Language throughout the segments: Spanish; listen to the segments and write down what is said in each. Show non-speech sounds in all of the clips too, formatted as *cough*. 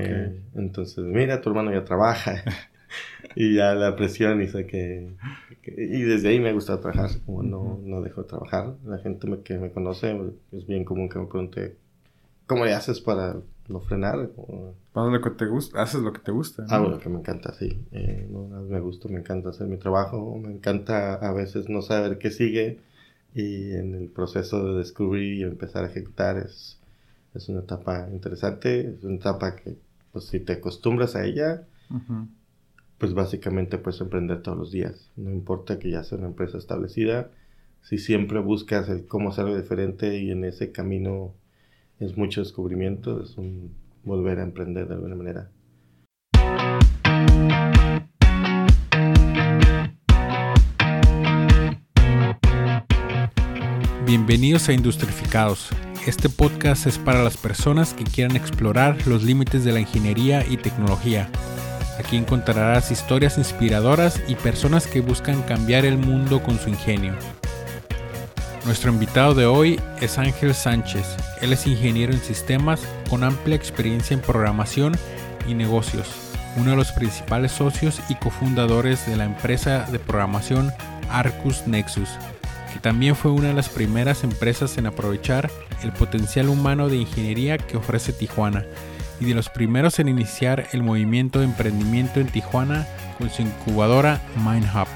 Eh, entonces, mira, tu hermano ya trabaja. *laughs* y ya la presión hizo que, Y desde ahí me gusta trabajar, como no, no dejo de trabajar. La gente que me conoce es bien común que me pregunte, ¿cómo le haces para no frenar? Para lo que te gusta, haces lo que te gusta. Hago lo que me encanta, sí. Eh, no, me gusta, me encanta hacer mi trabajo, me encanta a veces no saber qué sigue y en el proceso de descubrir y empezar a ejecutar es, es una etapa interesante, es una etapa que pues si te acostumbras a ella, pues básicamente puedes emprender todos los días, no importa que ya sea una empresa establecida, si siempre buscas el cómo hacer algo diferente y en ese camino es mucho descubrimiento, es un volver a emprender de alguna manera. Bienvenidos a Industrificados. Este podcast es para las personas que quieran explorar los límites de la ingeniería y tecnología. Aquí encontrarás historias inspiradoras y personas que buscan cambiar el mundo con su ingenio. Nuestro invitado de hoy es Ángel Sánchez. Él es ingeniero en sistemas con amplia experiencia en programación y negocios, uno de los principales socios y cofundadores de la empresa de programación Arcus Nexus, también fue una de las primeras empresas en aprovechar el potencial humano de ingeniería que ofrece Tijuana y de los primeros en iniciar el movimiento de emprendimiento en Tijuana con su incubadora MindHub.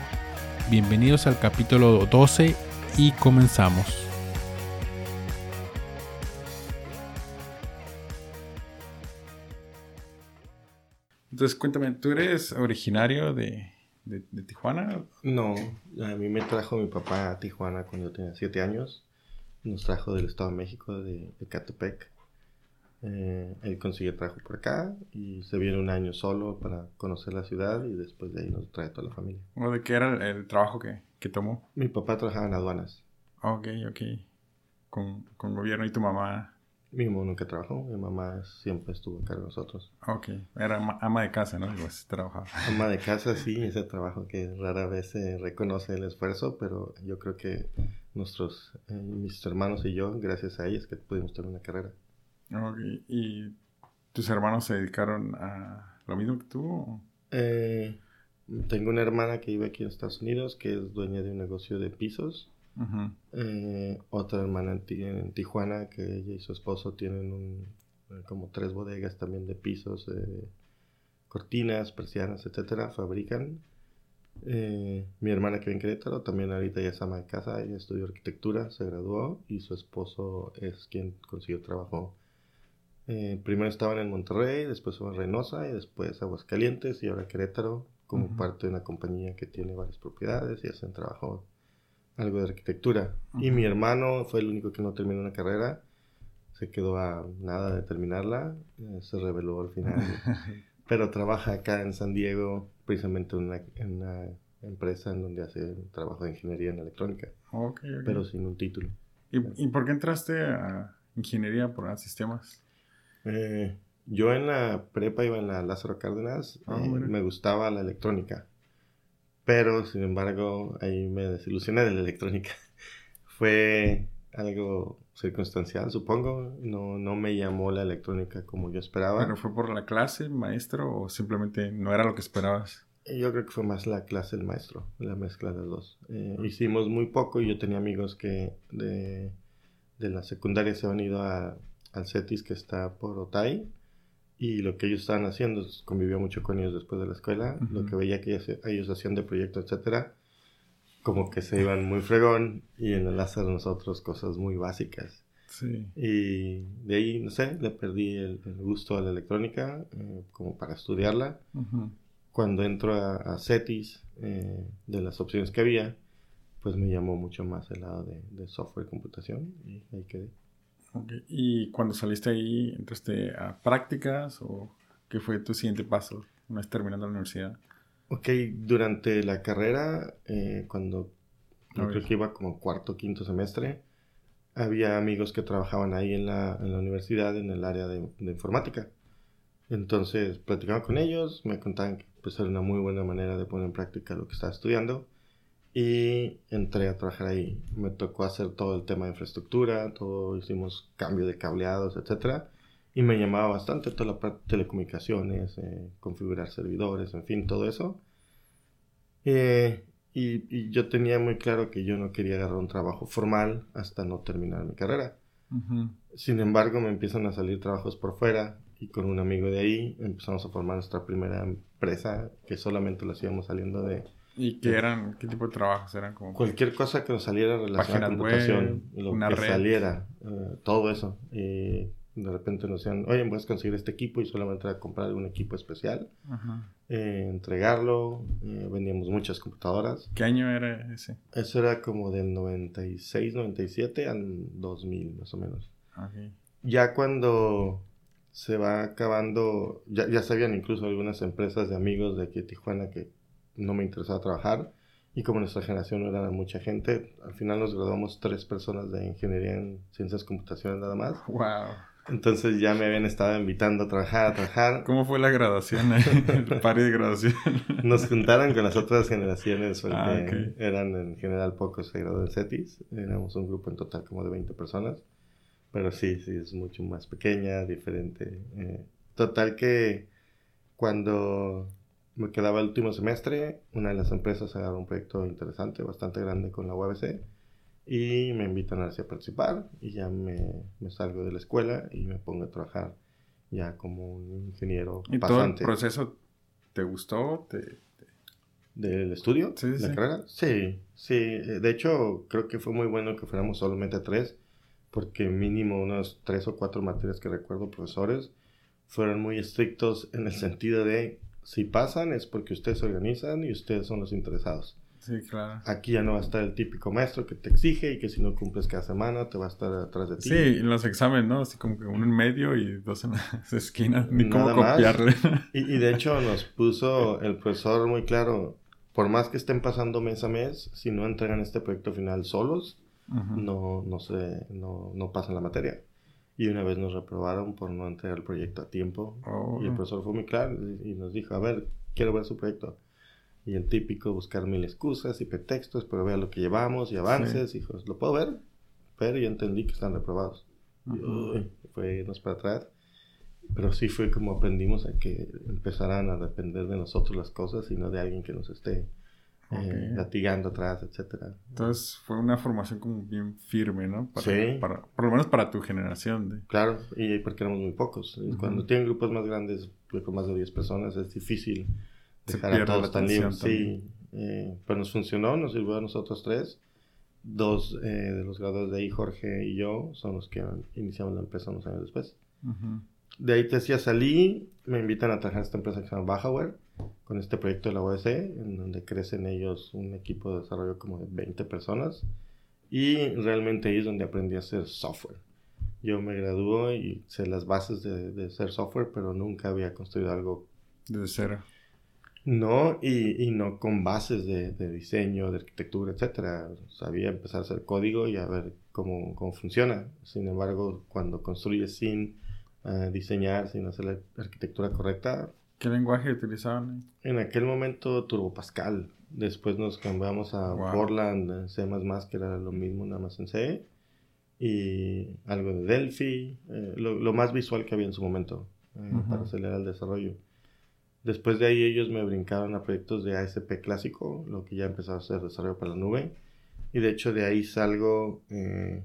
Bienvenidos al capítulo 12 y comenzamos. Entonces, cuéntame, ¿tú eres originario de, Tijuana? No, a mí me trajo mi papá a Tijuana cuando yo tenía 7 años. Nos trajo del Estado de México, de, de Catepec. Eh, él consiguió trabajo por acá y se viene un año solo para conocer la ciudad y después de ahí nos trae toda la familia. ¿De qué era el trabajo que, ¿Qué tomó? Mi papá trabajaba en aduanas. Ok, ok. Con, con gobierno y tu mamá. Mi mamá nunca trabajó, mi mamá siempre estuvo acá de nosotros. Ok, era ama de casa, ¿no? trabajaba. Ama de *laughs* casa, sí, ese trabajo que rara vez se reconoce el esfuerzo, pero yo creo que nuestros, eh, mis hermanos y yo, gracias a ellos, que pudimos tener una carrera. Ok, ¿y tus hermanos se dedicaron a lo mismo que tú? Eh, tengo una hermana que vive aquí en Estados Unidos, que es dueña de un negocio de pisos. Eh, otra hermana en, Tijuana, que ella y su esposo tienen un, eh, como tres bodegas también de pisos, eh, cortinas, persianas, etcétera, fabrican. mi hermana que vive en Querétaro también ahorita ya es ama de casa, ella estudió arquitectura, se graduó y su esposo es quien consiguió trabajo. primero estaban en Monterrey, después en Reynosa y después Aguascalientes y ahora Querétaro como parte de una compañía que tiene varias propiedades y hacen trabajo, algo de arquitectura. Y mi hermano fue el único que no terminó una carrera, se quedó a nada de terminarla, eh, se reveló al final. *laughs* pero trabaja acá en San Diego, precisamente en una, empresa en donde hace trabajo de ingeniería en electrónica, pero sin un título. ¿Y, ¿Y, por qué entraste a ingeniería por sistemas? Eh, yo en la prepa iba en la Lázaro Cárdenas, eh, me gustaba la electrónica, pero sin embargo ahí me desilusioné de la electrónica. *laughs* Fue algo circunstancial, supongo, no, no me llamó la electrónica como yo esperaba. ¿Pero fue por la clase, maestro, o simplemente no era lo que esperabas? Yo creo que fue más la clase del maestro, la mezcla de los dos. Eh, hicimos muy poco y yo tenía amigos que de, de la secundaria se han ido a, al CETIS que está por Otay y lo que ellos estaban haciendo, convivía mucho con ellos después de la escuela, lo que veía que ellos, hacían de proyectos, etcétera, como que se iban muy fregón y en el hacer nosotros cosas muy básicas. Sí. Y de ahí, no sé, le perdí el, gusto a la electrónica eh, como para estudiarla. Cuando entro a, CETIS, eh, de las opciones que había, pues me llamó mucho más el lado de, de software y computación y ahí quedé. ¿Y cuando saliste ahí, entraste a prácticas o qué fue tu siguiente paso una vez terminando la universidad? Ok, durante la carrera, eh, cuando yo creo que iba como cuarto, quinto semestre, había amigos que trabajaban ahí en la, en la universidad en el área de, de, informática. Entonces platicaba con ellos, me contaban que pues, era una muy buena manera de poner en práctica lo que estaba estudiando y entré a trabajar ahí. Me tocó hacer todo el tema de infraestructura, todo hicimos cambio de cableados, etc. Y me llamaba bastante toda la parte de telecomunicaciones, eh, configurar servidores, en fin, todo eso. Eh, y, yo tenía muy claro que yo no quería agarrar un trabajo formal hasta no terminar mi carrera. Sin embargo, me empiezan a salir trabajos por fuera y con un amigo de ahí empezamos a formar nuestra primera empresa que solamente lo hacíamos saliendo de... ¿Y qué eran? ¿Qué tipo de trabajos eran? Como cualquier cosa que nos saliera relacionada a computación, lo que saliera, eh, todo eso. Y de repente nos decían, oye, puedes conseguir este equipo y solamente a comprar un equipo especial, eh, entregarlo, eh, vendíamos muchas computadoras. ¿Qué año era ese? Eso era como del 96, 97 al 2000 más o menos. Ya cuando se va acabando, ya, ya sabían incluso algunas empresas de amigos de aquí de Tijuana que no me interesaba trabajar. Y como nuestra generación no era mucha gente, al final nos graduamos tres personas de ingeniería en ciencias computacionales nada más. ¡Wow! Entonces ya me habían estado invitando a trabajar, a trabajar. ¿Cómo fue la graduación? *laughs* el par de graduación. Nos juntaron con las otras generaciones ah, eran en general pocos se graduaron en CETIS. Éramos un grupo en total como de 20 personas. Pero sí, sí, es mucho más pequeña, diferente. Eh, total que cuando me quedaba el último semestre, una de las empresas agarró un proyecto interesante, bastante grande con la UABC y me invitan a participar y ya me, me, salgo de la escuela y me pongo a trabajar ya como un ingeniero ¿Y todo el proceso te gustó? ¿Te, del estudio? Sí, ¿La carrera? Sí, sí. De hecho, creo que fue muy bueno que fuéramos solamente tres, porque mínimo unas tres o cuatro materias que recuerdo, profesores, fueron muy estrictos en el sentido de si pasan es porque ustedes se organizan y ustedes son los interesados. Sí, claro. Aquí ya no va a estar el típico maestro que te exige y que si no cumples cada semana te va a estar atrás de ti. Sí, en los exámenes, ¿no? Así como que uno en medio y dos en las esquinas, ni cómo copiarle. Y, y, de hecho nos puso el profesor muy claro, por más que estén pasando mes a mes, si no entregan este proyecto final solos, no, no, se, no, no pasan la materia. Y una vez nos reprobaron por no entregar el proyecto a tiempo. Y el oh. profesor fue muy claro y nos dijo, a ver, quiero ver su proyecto. Y el típico buscar mil excusas y pretextos, pero vea lo que llevamos y avances. Hijos, lo puedo ver, pero ya entendí que están reprobados. fue irnos para atrás. Pero sí fue como aprendimos a que empezaran a depender de nosotros las cosas y no de alguien que nos esté eh, latigando atrás, etcétera. Entonces fue una formación como bien firme, ¿no? sí. Para, por lo menos para tu generación. De... Claro, y porque éramos muy pocos. Cuando tienen grupos más grandes, con más de 10 personas, es difícil dejar a todos tan libres. Sí, eh, pero nos funcionó, nos sirvió a nosotros tres. Dos eh, de los graduados de ahí, Jorge y yo, son los que iniciamos la empresa unos años después. De ahí te decía, salí, me invitan a trabajar en esta empresa que se llama Bajaware, con este proyecto de la OEC, en donde crecen ellos un equipo de desarrollo como de 20 personas. Y realmente ahí es donde aprendí a hacer software. Yo me graduó y sé las bases de, de hacer software, pero nunca había construido algo. Desde cero. No, y, y no con bases de, de, diseño, de arquitectura, etcétera. Sabía empezar a hacer código y a ver cómo, cómo funciona. Sin embargo, cuando construyes sin uh, diseñar, sin hacer la arquitectura correcta. ¿Qué lenguaje utilizaban? En aquel momento Turbo Pascal. Después nos cambiamos a Borland, C++, que era lo mismo, nada más en C. Y algo de Delphi, eh, lo, lo, más visual que había en su momento eh, para acelerar el desarrollo. Después de ahí ellos me brincaron a proyectos de ASP clásico, lo que ya empezaba a ser desarrollo para la nube. Y de hecho de ahí salgo eh,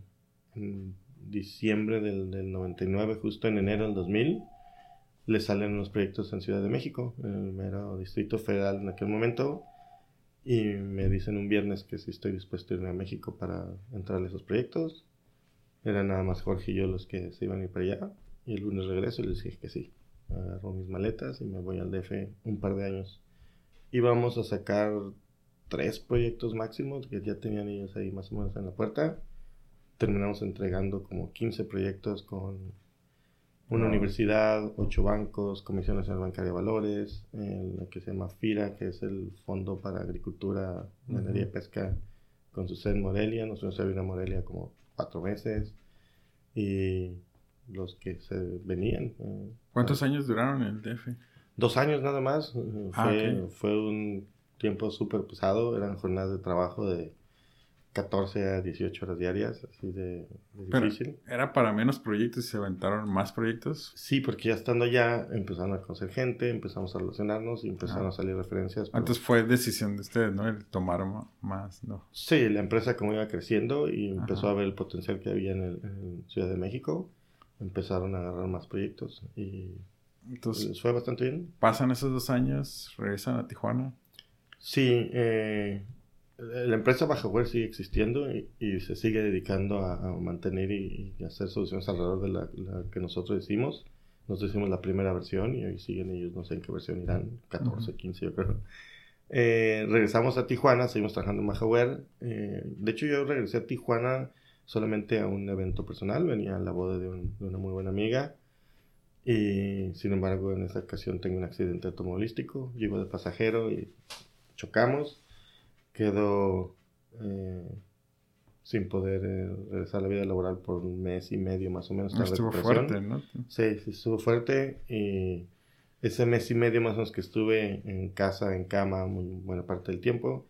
en diciembre del, del, 99, justo en enero del 2000. Le salen unos proyectos en Ciudad de México, en el mero Distrito Federal en aquel momento. Y me dicen un viernes que si estoy dispuesto a irme a México para entrar a esos proyectos. Eran nada más Jorge y yo los que se iban a ir para allá. Y el lunes regreso y les dije que sí agarro mis maletas y me voy al DF un par de años. Íbamos a sacar tres proyectos máximos que ya tenían ellos ahí más o menos en la puerta. Terminamos entregando como 15 proyectos con una universidad, ocho bancos, Comisión Nacional Bancaria de Valores, la que se llama FIRA, que es el Fondo para Agricultura, Ganadería y Pesca, con su sede en Morelia. Nosotros se vino a Morelia como cuatro meses. Y los que se venían. Eh, ¿Cuántos años duraron en el DF? Dos años nada más. Ah, fue, fue un tiempo súper pesado. Eran jornadas de trabajo de 14 a 18 horas diarias, así de, difícil. ¿Era para menos proyectos y se aventaron más proyectos? Sí, porque ya estando allá empezaron a conocer gente, empezamos a relacionarnos y empezaron Ah. a salir referencias. pero- Entonces fue decisión de ustedes, ¿no? El tomar ma- más, ¿no? Sí, la empresa como iba creciendo y empezó Ajá. a ver el potencial que había en, el, en Ciudad de México, empezaron a agarrar más proyectos y Entonces les fue bastante bien. pasan esos dos años, regresan a Tijuana. Sí, eh, la empresa Bajaware sigue existiendo y, y se sigue dedicando a, a mantener y, y hacer soluciones alrededor de la, la que nosotros hicimos. Nosotros hicimos la primera versión y hoy siguen ellos, no sé en qué versión irán, 14, Ujú. 15 yo creo. Eh, regresamos a Tijuana, seguimos trabajando en Bajaware. Eh, de hecho yo regresé a Tijuana solamente a un evento personal, venía a la boda de, un- de una muy buena amiga. Y sin embargo, en esta ocasión tengo un accidente automovilístico. Yo iba de pasajero y chocamos. Quedo eh, sin poder eh, regresar a la vida laboral por un mes y medio más o menos. en Estuvo fuerte, ¿no? Sí, sí, estuvo fuerte. Y ese mes y medio más o menos que estuve en casa, en cama, muy buena parte del tiempo,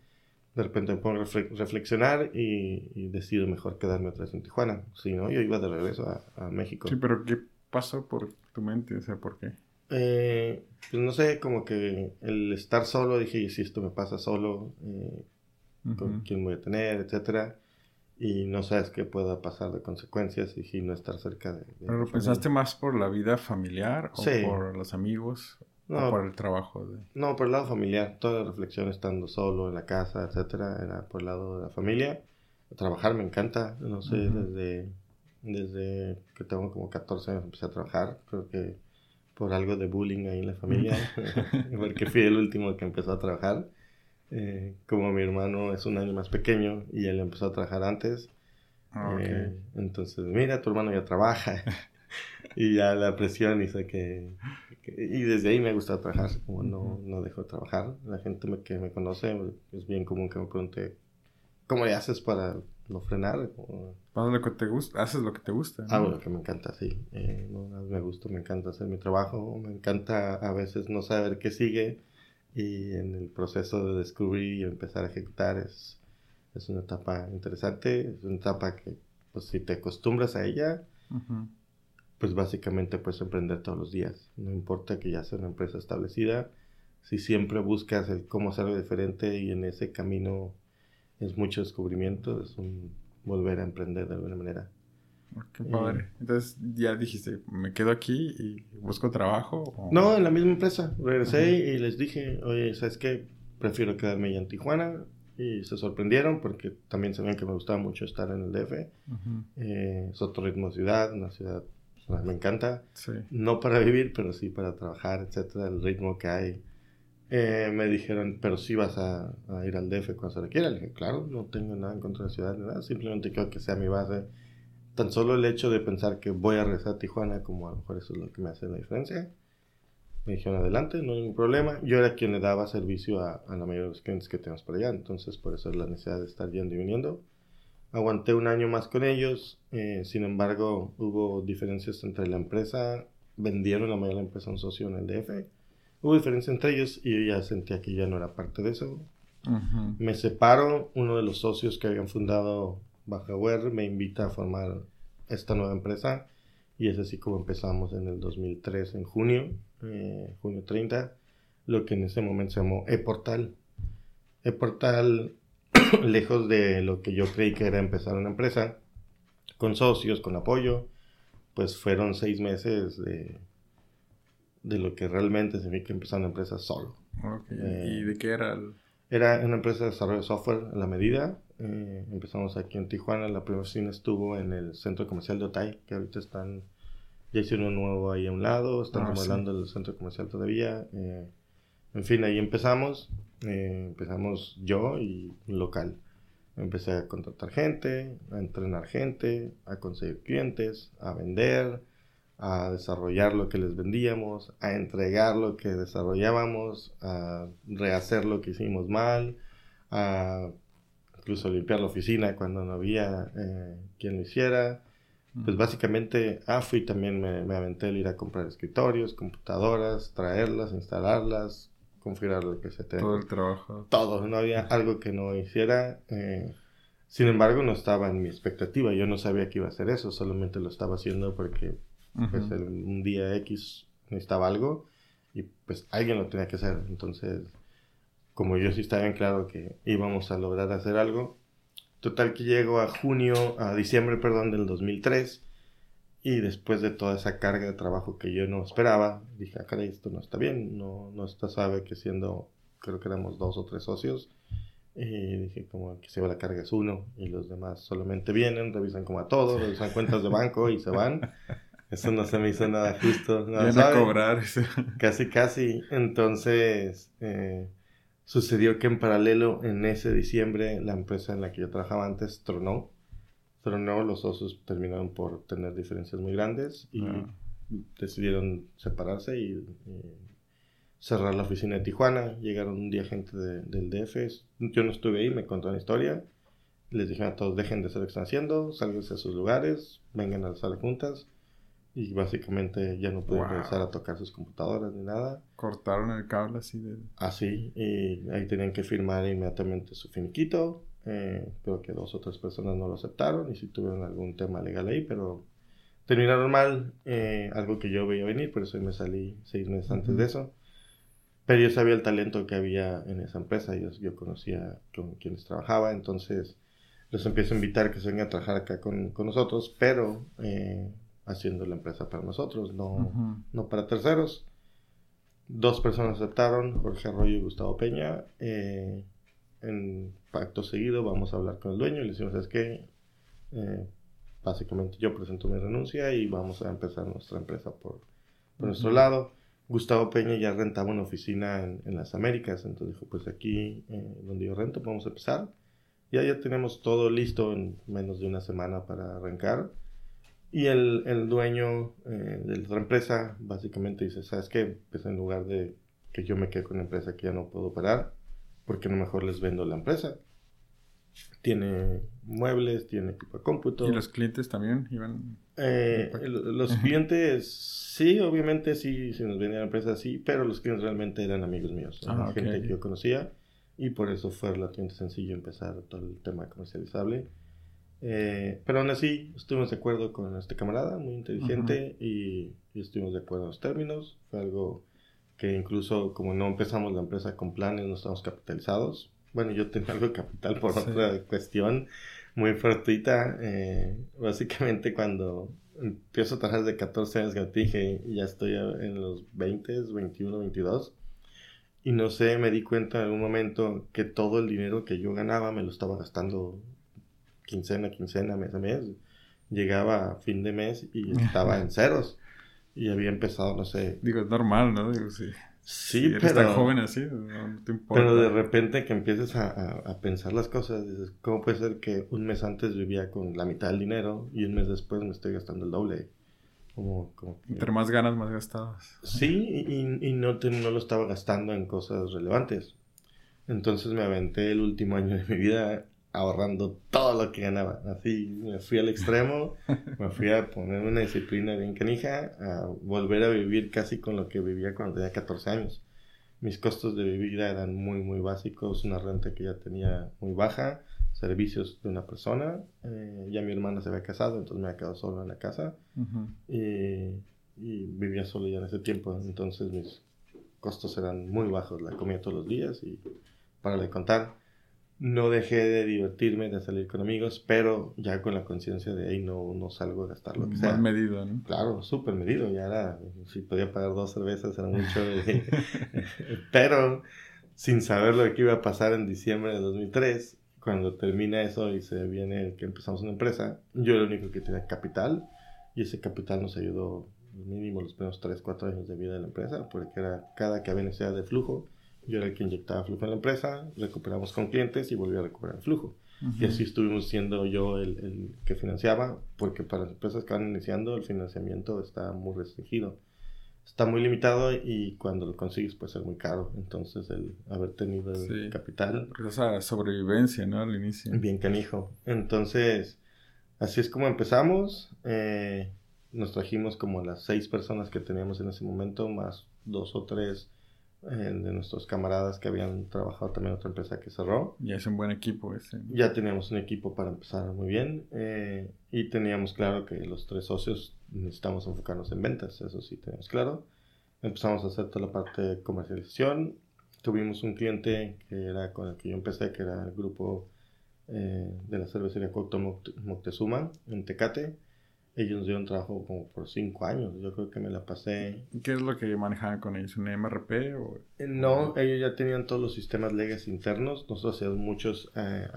de repente me pongo a refle- reflexionar y, y decido mejor quedarme otra vez en Tijuana. Si no, yo iba de regreso a, a México. Sí, pero ¿qué pasó por tu mente? O sea, ¿por qué? Eh, pues no sé, como que el estar solo, dije, y si esto me pasa solo, eh, con quién voy a tener, etcétera. Y no sabes qué pueda pasar de consecuencias y si no estar cerca de... de ¿Pero pensaste más por la vida familiar o Sí. por los amigos No. o por el trabajo? De... No, por el lado familiar, toda la reflexión estando solo en la casa, etcétera, era por el lado de la familia. Trabajar me encanta, no sé, Ujú. desde, desde que tengo como 14 años empecé a trabajar, creo que por algo de bullying ahí en la familia, *laughs* porque fui el último que empezó a trabajar. Eh, como mi hermano es un año más pequeño y él empezó a trabajar antes, Ah, ok. eh, entonces, mira, tu hermano ya trabaja. *laughs* y ya la presión hizo que, que- Y desde ahí me ha gustado trabajar, como no, no dejo de trabajar. La gente me- que me conoce es bien común que me pregunte, ¿cómo le haces para no frenar? Haz lo que te gusta, haces lo que te gusta. ¿no? Hago lo que me encanta, sí. Eh, no, me gusta, me encanta hacer mi trabajo. Me encanta a veces no saber qué sigue. Y en el proceso de descubrir y empezar a ejecutar es, es una etapa interesante. Es una etapa que, pues, si te acostumbras a ella, pues básicamente puedes emprender todos los días. No importa que ya sea una empresa establecida. Si siempre buscas el cómo hacerlo diferente y en ese camino es mucho descubrimiento, es un volver a emprender de alguna manera. Qué padre. Entonces ya dijiste, me quedo aquí y busco trabajo. o- No, en la misma empresa. Regresé Ajá. y les dije, oye, ¿sabes qué? Prefiero quedarme allá en Tijuana. Y se sorprendieron porque también sabían que me gustaba mucho estar en el DF. Eh, es otro ritmo de ciudad, una ciudad pues, me encanta. Sí. No para vivir, pero sí para trabajar, etcétera, el ritmo que hay. Eh, me dijeron, pero sí vas a, a ir al DF cuando se requiera. Le dije, claro, no tengo nada en contra de la ciudad ni nada, simplemente quiero que sea mi base. Tan solo el hecho de pensar que voy a regresar a Tijuana, como a lo mejor eso es lo que me hace la diferencia. Me dijeron, adelante, no hay ningún problema. Yo era quien le daba servicio a, a la mayoría de los clientes que tenemos por allá, entonces por eso es la necesidad de estar yendo y viniendo. Aguanté un año más con ellos, eh, sin embargo hubo diferencias entre la empresa, vendieron la mayoría de la empresa a un socio en el DF, hubo diferencias entre ellos y yo ya sentía que ya no era parte de eso. Ujú. Me separo, uno de los socios que habían fundado Bajaware me invita a formar esta nueva empresa y es así como empezamos en el 2003, en junio, eh, junio 30, lo que en ese momento se llamó ePortal. ePortal, *clears throat* lejos de lo que yo creí que era empezar una empresa, con socios, con apoyo, pues fueron seis meses de, de lo que realmente significa empezar una empresa solo. Ok. Eh, ¿Y de qué era el...? Era una empresa de desarrollo de software a la medida. Eh, empezamos aquí en Tijuana. La primera oficina estuvo en el centro comercial de Otay, que ahorita están. Ya hicieron uno nuevo ahí a un lado. Están Ah, remodelando el centro comercial todavía. eh, en fin, ahí empezamos. eh, empezamos yo y un local. Empecé a contratar gente, a entrenar gente, a conseguir clientes, a vender, a desarrollar lo que les vendíamos, a entregar lo que desarrollábamos, a rehacer lo que hicimos mal, a incluso limpiar la oficina cuando no había eh, quien lo hiciera. Pues básicamente, ah, fui también, me, me aventé el ir a comprar escritorios, computadoras, traerlas, instalarlas, configurar lo que se tenga. Todo el trabajo. Todo, no había algo que no hiciera. eh, Sin embargo, no estaba en mi expectativa. Yo no sabía que iba a hacer eso. Solamente lo estaba haciendo porque pues, un día X necesitaba algo y pues alguien lo tenía que hacer. Entonces, como yo sí estaba bien claro que íbamos a lograr hacer algo, total que llego a junio, a diciembre, perdón, del 2003 y después de toda esa carga de trabajo que yo no esperaba, dije, ah, caray, esto no está bien, no, no está sabe que siendo, creo que éramos dos o tres socios, y dije, como que se va la carga es uno y los demás solamente vienen, revisan como a todos, revisan cuentas de banco y se van. *laughs* Eso no se me hizo nada justo. Vienen a cobrar. Casi, casi. Entonces, eh, sucedió que en paralelo, en ese diciembre, la empresa en la que yo trabajaba antes tronó. Tronó, los socios terminaron por tener diferencias muy grandes y ah. decidieron separarse y cerrar la oficina de Tijuana. Llegaron un día gente del DF. Yo no estuve ahí, me contó la historia. Les dijeron a todos, dejen de hacer lo que están haciendo, sálganse a sus lugares, vengan a la sala juntas. Y básicamente ya no pueden empezar a tocar sus computadoras ni nada. Cortaron el cable así de... Así, y ahí tenían que firmar inmediatamente su finiquito. Eh, creo que dos o tres personas no lo aceptaron y si tuvieron algún tema legal ahí, pero terminaron mal. Eh, algo que yo veía venir, por eso me salí seis meses antes de eso. Pero yo sabía el talento que había en esa empresa, yo, yo conocía con quienes trabajaba, entonces los empiezo a invitar que se vengan a trabajar acá con, con nosotros, pero eh, haciendo la empresa para nosotros, no, no para terceros. Dos personas aceptaron, Jorge Arroyo y Gustavo Peña. Eh, en pacto seguido vamos a hablar con el dueño y le decimos, es que eh, básicamente yo presento mi renuncia y vamos a empezar nuestra empresa por, por nuestro lado. Gustavo Peña ya rentaba una oficina en, las Américas, entonces dijo, pues aquí eh, donde yo rento podemos empezar. Ya ya tenemos todo listo en menos de una semana para arrancar. Y el, el dueño eh, de la otra empresa básicamente dice, ¿sabes qué? Pues en lugar de que yo me quede con la empresa que ya no puedo operar, ¿por qué no mejor les vendo la empresa? Tiene muebles, tiene equipo de cómputo. ¿Y los clientes también iban? Eh, los clientes, sí, obviamente sí, si nos vendía la empresa, sí, pero los clientes realmente eran amigos míos, ah, gente que yo conocía y por eso fue relativamente sencillo empezar todo el tema comercializable. Eh, pero aún así, estuvimos de acuerdo con este camarada, muy inteligente, y, y, estuvimos de acuerdo en los términos. Fue algo que incluso como no empezamos la empresa con planes, no estamos capitalizados. Bueno, yo tenía algo de capital por otra cuestión muy fortuita. Eh, básicamente cuando empiezo a trabajar desde 14 años, que te dije, ya estoy en los 20, 21, 22. Y no sé, me di cuenta en algún momento que todo el dinero que yo ganaba me lo estaba gastando quincena, quincena, mes a mes. Llegaba a fin de mes y *laughs* estaba en ceros. Y había empezado, no sé. Digo, es normal, ¿no? Digo, sí. Sí, eres pero, tan joven así, no te importa. Pero de repente que empieces a, a, pensar las cosas, dices, ¿cómo puede ser que un mes antes vivía con la mitad del dinero y un mes después me estoy gastando el doble? Como, como Entre más ganas, más gastadas. Sí, y, y no, te, no lo estaba gastando en cosas relevantes. Entonces me aventé el último año de mi vida ahorrando todo lo que ganaba. Así me fui al extremo, *laughs* me fui a poner una disciplina bien canija, a volver a vivir casi con lo que vivía cuando tenía 14 años. Mis costos de vida eran muy, muy básicos, una renta que ya tenía muy baja, servicios de una persona. Eh, ya mi hermana se había casado, entonces me había quedado solo en la casa y, y, vivía solo ya en ese tiempo. Entonces mis costos eran muy bajos, la comía todos los días y para le contar no dejé de divertirme, de salir con amigos, pero ya con la conciencia de, ahí no, no salgo a gastar lo que sea. medido, ¿no? Claro, súper medido, ya era, si podía pagar dos cervezas era mucho, *laughs* pero sin saber lo que iba a pasar en diciembre de 2003, cuando termina eso y se viene que empezamos una empresa, yo era el único que tenía capital, y ese capital nos ayudó mínimo los primeros 3, 4 años de vida de la empresa, porque era cada que había necesidad de flujo, yo era el que inyectaba flujo en la empresa, recuperamos con clientes y volví a recuperar el flujo. Y así estuvimos siendo yo el, el, que financiaba, porque para las empresas que van iniciando el financiamiento está muy restringido. Está muy limitado y cuando lo consigues puede ser muy caro. Entonces el haber tenido el capital... esa sobrevivencia, ¿no? Al inicio. Bien canijo. Entonces, así es como empezamos. Eh, nos trajimos como las seis personas que teníamos en ese momento, más dos o tres eh, de nuestros camaradas que habían trabajado también en otra empresa que cerró. Ya es un buen equipo ese. Ya teníamos un equipo para empezar muy bien eh, y teníamos claro que los tres socios necesitamos enfocarnos en ventas, eso sí teníamos claro. Empezamos a hacer toda la parte de comercialización. Tuvimos un cliente que era con el que yo empecé, que era el grupo eh, de la cervecería Cuauhtémoc Moctezuma en Tecate ellos nos dieron trabajo como por cinco años. Yo creo que me la pasé. ¿Qué es lo que manejaban con ellos? ¿Un MRP o...? Eh, no, ellos ya tenían todos los sistemas legales internos. Nosotros hacíamos muchos eh,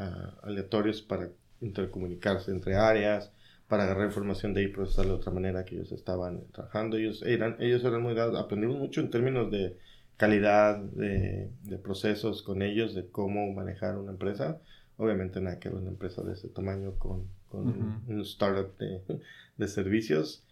aleatorios para intercomunicarse entre áreas, para agarrar información de ahí y procesarla de otra manera que ellos estaban trabajando. Ellos eran, ellos eran muy dados. Aprendimos mucho en términos de calidad de, de procesos con ellos, de cómo manejar una empresa. Obviamente nada que ver una empresa de ese tamaño con, con un startup de, de, servicios,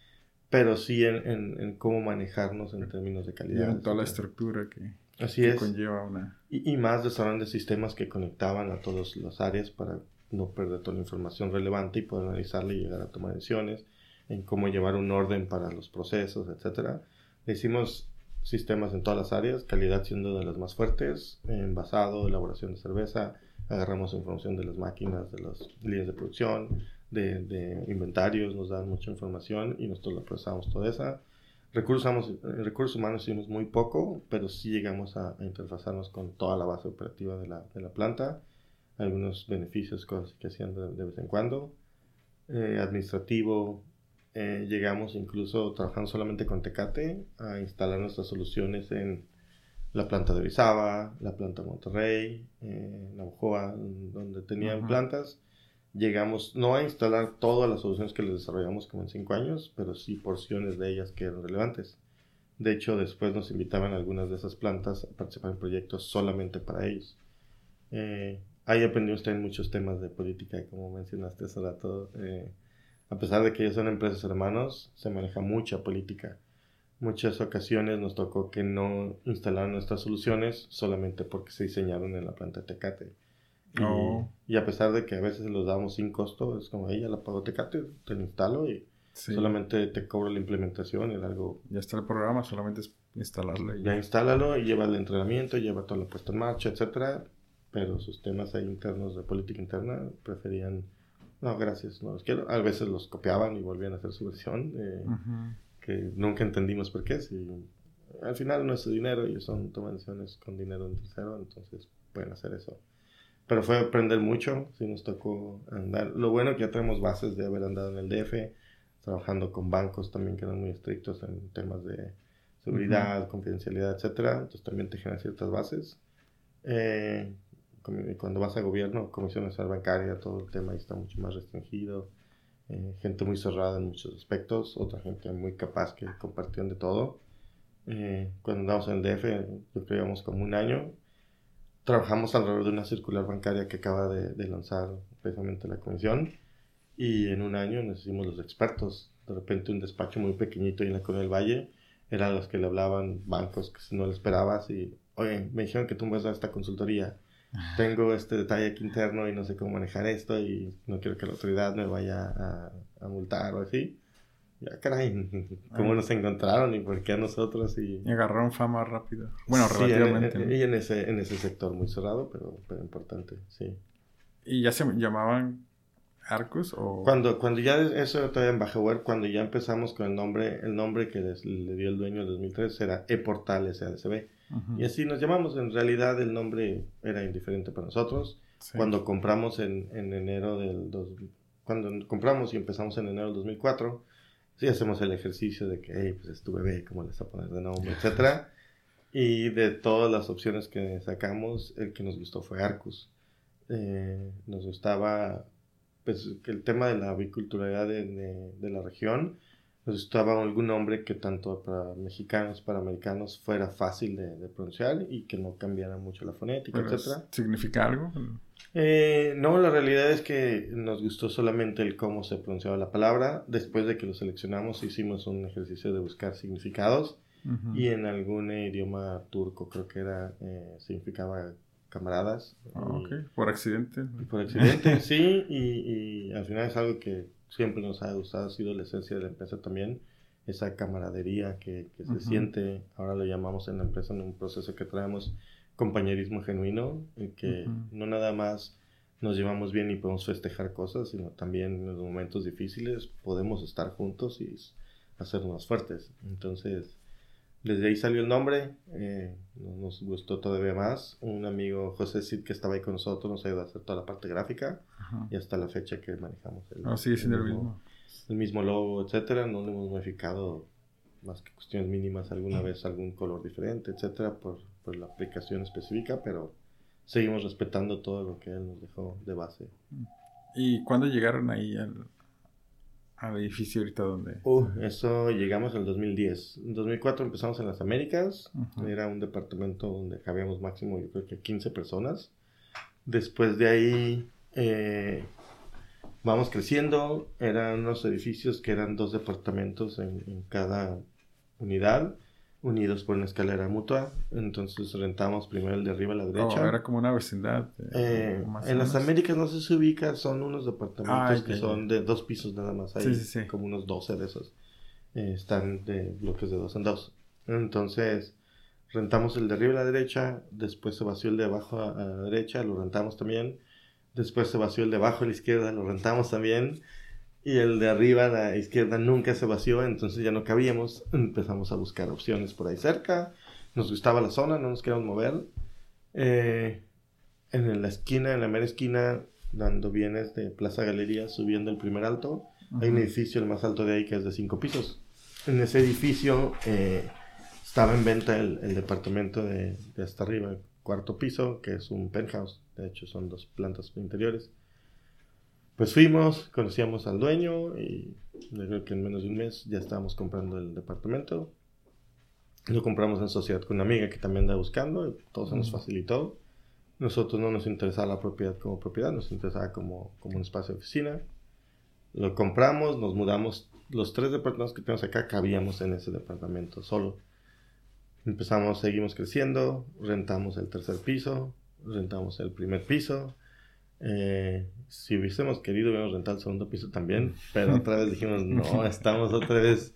pero sí en, en, cómo manejarnos en términos de calidad. en toda la estructura que, Así que es. conlleva una... Y, y más desarrollando sistemas que conectaban a todas las áreas para no perder toda la información relevante y poder analizarla y llegar a tomar decisiones en cómo llevar un orden para los procesos, etcétera. Hicimos sistemas en todas las áreas, calidad siendo de las más fuertes, envasado, elaboración de cerveza, agarramos información de las máquinas, de las líneas de producción, de, de inventarios, nos dan mucha información y nosotros la procesamos toda esa. Recursos, recursos humanos hicimos muy poco, pero sí llegamos a, interfazarnos con toda la base operativa de la, de la planta, algunos beneficios, cosas que hacían de, vez en cuando. Eh, administrativo, eh, llegamos incluso trabajando solamente con Tecate a instalar nuestras soluciones en la planta de Orizaba, la planta de Monterrey, eh, Navajoa, donde tenían plantas. Llegamos no a instalar todas las soluciones que les desarrollamos como en cinco años, pero sí porciones de ellas que eran relevantes. De hecho, después nos invitaban a algunas de esas plantas a participar en proyectos solamente para ellos. Eh, ahí aprendimos también muchos temas de política, como mencionaste hace rato. Eh, a pesar de que ellos son empresas hermanos, se maneja mucha política muchas ocasiones nos tocó que no instalaran nuestras soluciones solamente porque se diseñaron en la planta de Tecate. Y, a pesar de que a veces los damos sin costo, es como, ahí ya la pago Tecate, te lo instalo y solamente te cobro la implementación y algo... Ya está el programa, solamente es instalarlo. Y ya instálalo y lleva el entrenamiento, lleva toda la puesta en marcha, etcétera. Pero sus temas ahí internos de política interna preferían, no, gracias, no los quiero. A veces los copiaban y volvían a hacer su versión. Eh, que nunca entendimos por qué. Si al final no es su dinero, y son toman decisiones con dinero en tercero, entonces pueden hacer eso. Pero fue aprender mucho, sí nos tocó andar. Lo bueno que ya tenemos bases de haber andado en el DF, trabajando con bancos también que eran muy estrictos en temas de seguridad, confidencialidad, etcétera. Entonces también te generan ciertas bases. Eh, cuando vas a gobierno, Comisión Nacional Bancaria, todo el tema ahí está mucho más restringido. Eh, gente muy cerrada en muchos aspectos, otra gente muy capaz que compartían de todo. Eh, cuando andamos en el DF, yo creo como un año, trabajamos alrededor de una circular bancaria que acaba de, de lanzar precisamente la comisión y en un año nos hicimos los expertos. De repente un despacho muy pequeñito en la Colonia del Valle eran los que le hablaban bancos que si no le esperabas y, oye, me dijeron que tú me vas a esta consultoría tengo este detalle aquí interno y no sé cómo manejar esto y no quiero que la autoridad me vaya a, a multar o así. Ya, caray, *laughs* ¿cómo ah. nos encontraron y por qué a nosotros? Y, agarraron fama rápido. Bueno, relativamente. Y en ese, en ese sector muy cerrado, pero, pero importante, sí. ¿Y ya se llamaban Arcus o...? Cuando, cuando ya, eso todavía en Bajaware, cuando ya empezamos con el nombre, el nombre que le dio el dueño en 2003 era E-Portal SADCB. Y así nos llamamos. En realidad el nombre era indiferente para nosotros. Cuando compramos en, en enero del... Dos, cuando compramos y empezamos en enero del 2004, sí hacemos el ejercicio de que, hey, pues es tu bebé, ¿cómo le vas a poner de nombre? Etcétera. Y de todas las opciones que sacamos, el que nos gustó fue Arcus. Eh, nos gustaba pues, el tema de la aviculturalidad de, de la región necesitaba algún nombre que tanto para mexicanos, para americanos fuera fácil de, pronunciar y que no cambiara mucho la fonética, etcétera. ¿Significa algo? Eh, no, la realidad es que nos gustó solamente el cómo se pronunciaba la palabra. Después de que lo seleccionamos hicimos un ejercicio de buscar significados. Y en algún idioma turco creo que era, eh, significaba camaradas. Ah, por accidente. por accidente, sí, y, y al final es algo que siempre nos ha gustado, ha sido la esencia de la empresa también, esa camaradería que, se siente, ahora lo llamamos en la empresa en un proceso que traemos compañerismo genuino, en que no nada más nos llevamos bien y podemos festejar cosas, sino también en los momentos difíciles podemos estar juntos y hacernos fuertes. Entonces, desde ahí salió el nombre, eh, nos gustó todavía más. Un amigo, José Cid, que estaba ahí con nosotros, nos ayudó a hacer toda la parte gráfica y hasta la fecha que manejamos. El, ah, sigue siendo el mismo. El mismo logo, etcétera. No lo hemos modificado más que cuestiones mínimas, alguna vez algún color diferente, etcétera, por, por la aplicación específica, pero seguimos respetando todo lo que él nos dejó de base. ¿Y cuándo llegaron ahí al, al edificio ahorita donde? Uh, eso llegamos en el 2010. En 2004 empezamos en las Américas. Era un departamento donde cabíamos máximo, yo creo que 15 personas. Después de ahí eh, vamos creciendo. Eran unos edificios que eran dos departamentos en, en cada unidad unidos por una escalera mutua. Entonces rentamos primero el de arriba a la oh, derecha. era como una vecindad. Eh, en las Américas no sé si se ubica, son unos departamentos que son de dos pisos nada más. Hay como unos 12 de esos. Eh, están de bloques de dos en dos. Entonces rentamos el de arriba a la derecha, después se vació el de abajo a la derecha, lo rentamos también. Después se vació el de abajo a la izquierda, lo rentamos también y el de arriba a la izquierda nunca se vació, entonces ya no cabíamos. Empezamos a buscar opciones por ahí cerca. Nos gustaba la zona, no nos queríamos mover. Eh, en la esquina, en la mera esquina, dando bienes de Plaza Galería, subiendo el primer alto, hay un edificio, el más alto de ahí, que es de cinco pisos. En ese edificio eh, estaba en venta el, departamento de, de hasta arriba, cuarto piso, que es un penthouse. De hecho, son dos plantas interiores. Pues fuimos, conocíamos al dueño y yo creo que en menos de un mes ya estábamos comprando el departamento. Lo compramos en sociedad con una amiga que también anda buscando, y todo se nos facilitó. Nosotros no nos interesaba la propiedad como propiedad, nos interesaba como, como un espacio de oficina. Lo compramos, nos mudamos. Los tres departamentos que tenemos acá cabíamos en ese departamento solo. Empezamos, seguimos creciendo, rentamos el tercer piso, rentamos el primer piso, eh, si hubiésemos querido, hubiéramos rentado el segundo piso también, pero otra vez dijimos, no, *laughs* estamos otra vez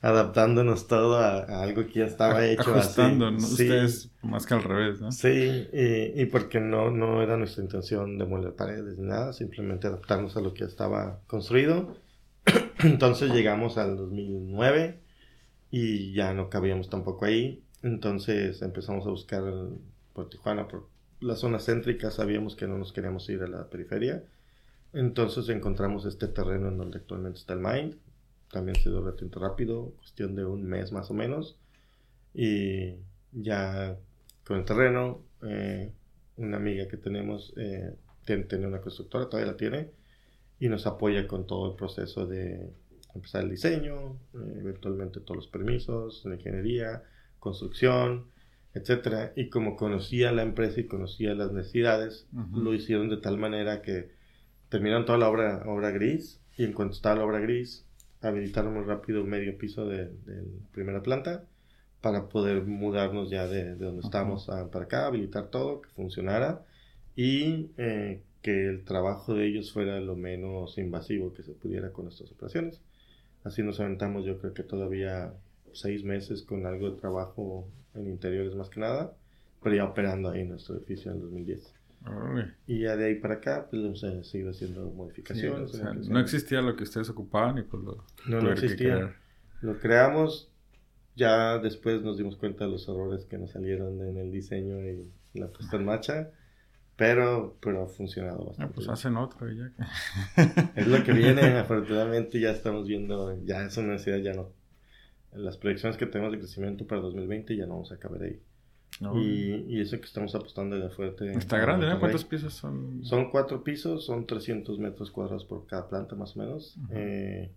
adaptándonos todo a, algo que ya estaba hecho. Ajustando, ustedes más que al revés, ¿no? Sí, y, y, porque no, no era nuestra intención demoler paredes ni nada, simplemente adaptarnos a lo que estaba construido. *clears throat* Entonces llegamos al 2009 y ya no cabíamos tampoco ahí. Entonces empezamos a buscar por Tijuana, por la zona céntrica sabíamos que no nos queríamos ir a la periferia. Entonces encontramos este terreno en donde actualmente está el Mind. También ha sido relativamente rápido, cuestión de un mes más o menos. Y ya con el terreno, eh, una amiga que tenemos eh, tiene, una constructora, todavía la tiene, y nos apoya con todo el proceso de empezar el diseño, eh, eventualmente todos los permisos, la ingeniería, construcción, etcétera. Y como conocía la empresa y conocía las necesidades, lo hicieron de tal manera que terminaron toda la obra, obra gris y en cuanto estaba la obra gris, habilitaron muy rápido medio piso de, la primera planta para poder mudarnos ya de, donde estábamos para acá, habilitar todo, que funcionara y eh, que el trabajo de ellos fuera lo menos invasivo que se pudiera con nuestras operaciones. Así nos aventamos yo creo que todavía seis meses con algo de trabajo en interiores más que nada, pero ya operando ahí en nuestro edificio en el 2010. Y ya de ahí para acá, pues hemos seguido haciendo modificaciones. no existía lo que ustedes ocupaban y pues lo... No, no existía. Lo creamos, ya después nos dimos cuenta de los errores que nos salieron en el diseño y la puesta en marcha. Pero, pero ha funcionado bastante. Ah, pues hacen otro y ya *laughs* Es lo que viene, *laughs* afortunadamente ya estamos viendo, ya esa universidad ya no las proyecciones que tenemos de crecimiento para 2020 ya no vamos a acabar ahí. Y, y, eso que estamos apostando de fuerte. Está grande, ¿no? ¿Cuántos pisos son? Son cuatro pisos, son 300 metros cuadrados por cada planta más o menos. Eh,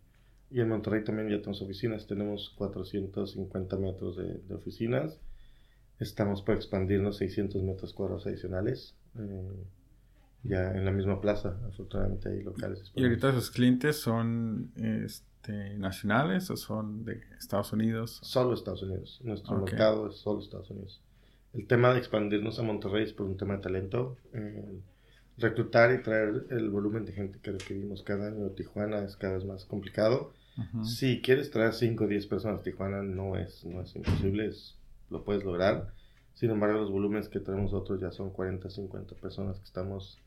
y en Monterrey también ya tenemos oficinas, tenemos 450 metros de, oficinas. Estamos para expandirnos 600 metros cuadrados adicionales. Eh, ya en la misma plaza, afortunadamente hay locales. Y ahorita esos clientes son... Este este, nacionales o son de Estados Unidos? Solo Estados Unidos. Nuestro mercado es solo Estados Unidos. El tema de expandirnos a Monterrey es por un tema de talento. reclutar y traer el volumen de gente que requerimos cada año Tijuana es cada vez más complicado. Si quieres traer 5 o 10 personas a Tijuana, no es, no es imposible, lo puedes lograr. Sin embargo, los volúmenes que tenemos nosotros ya son 40, 50 personas que estamos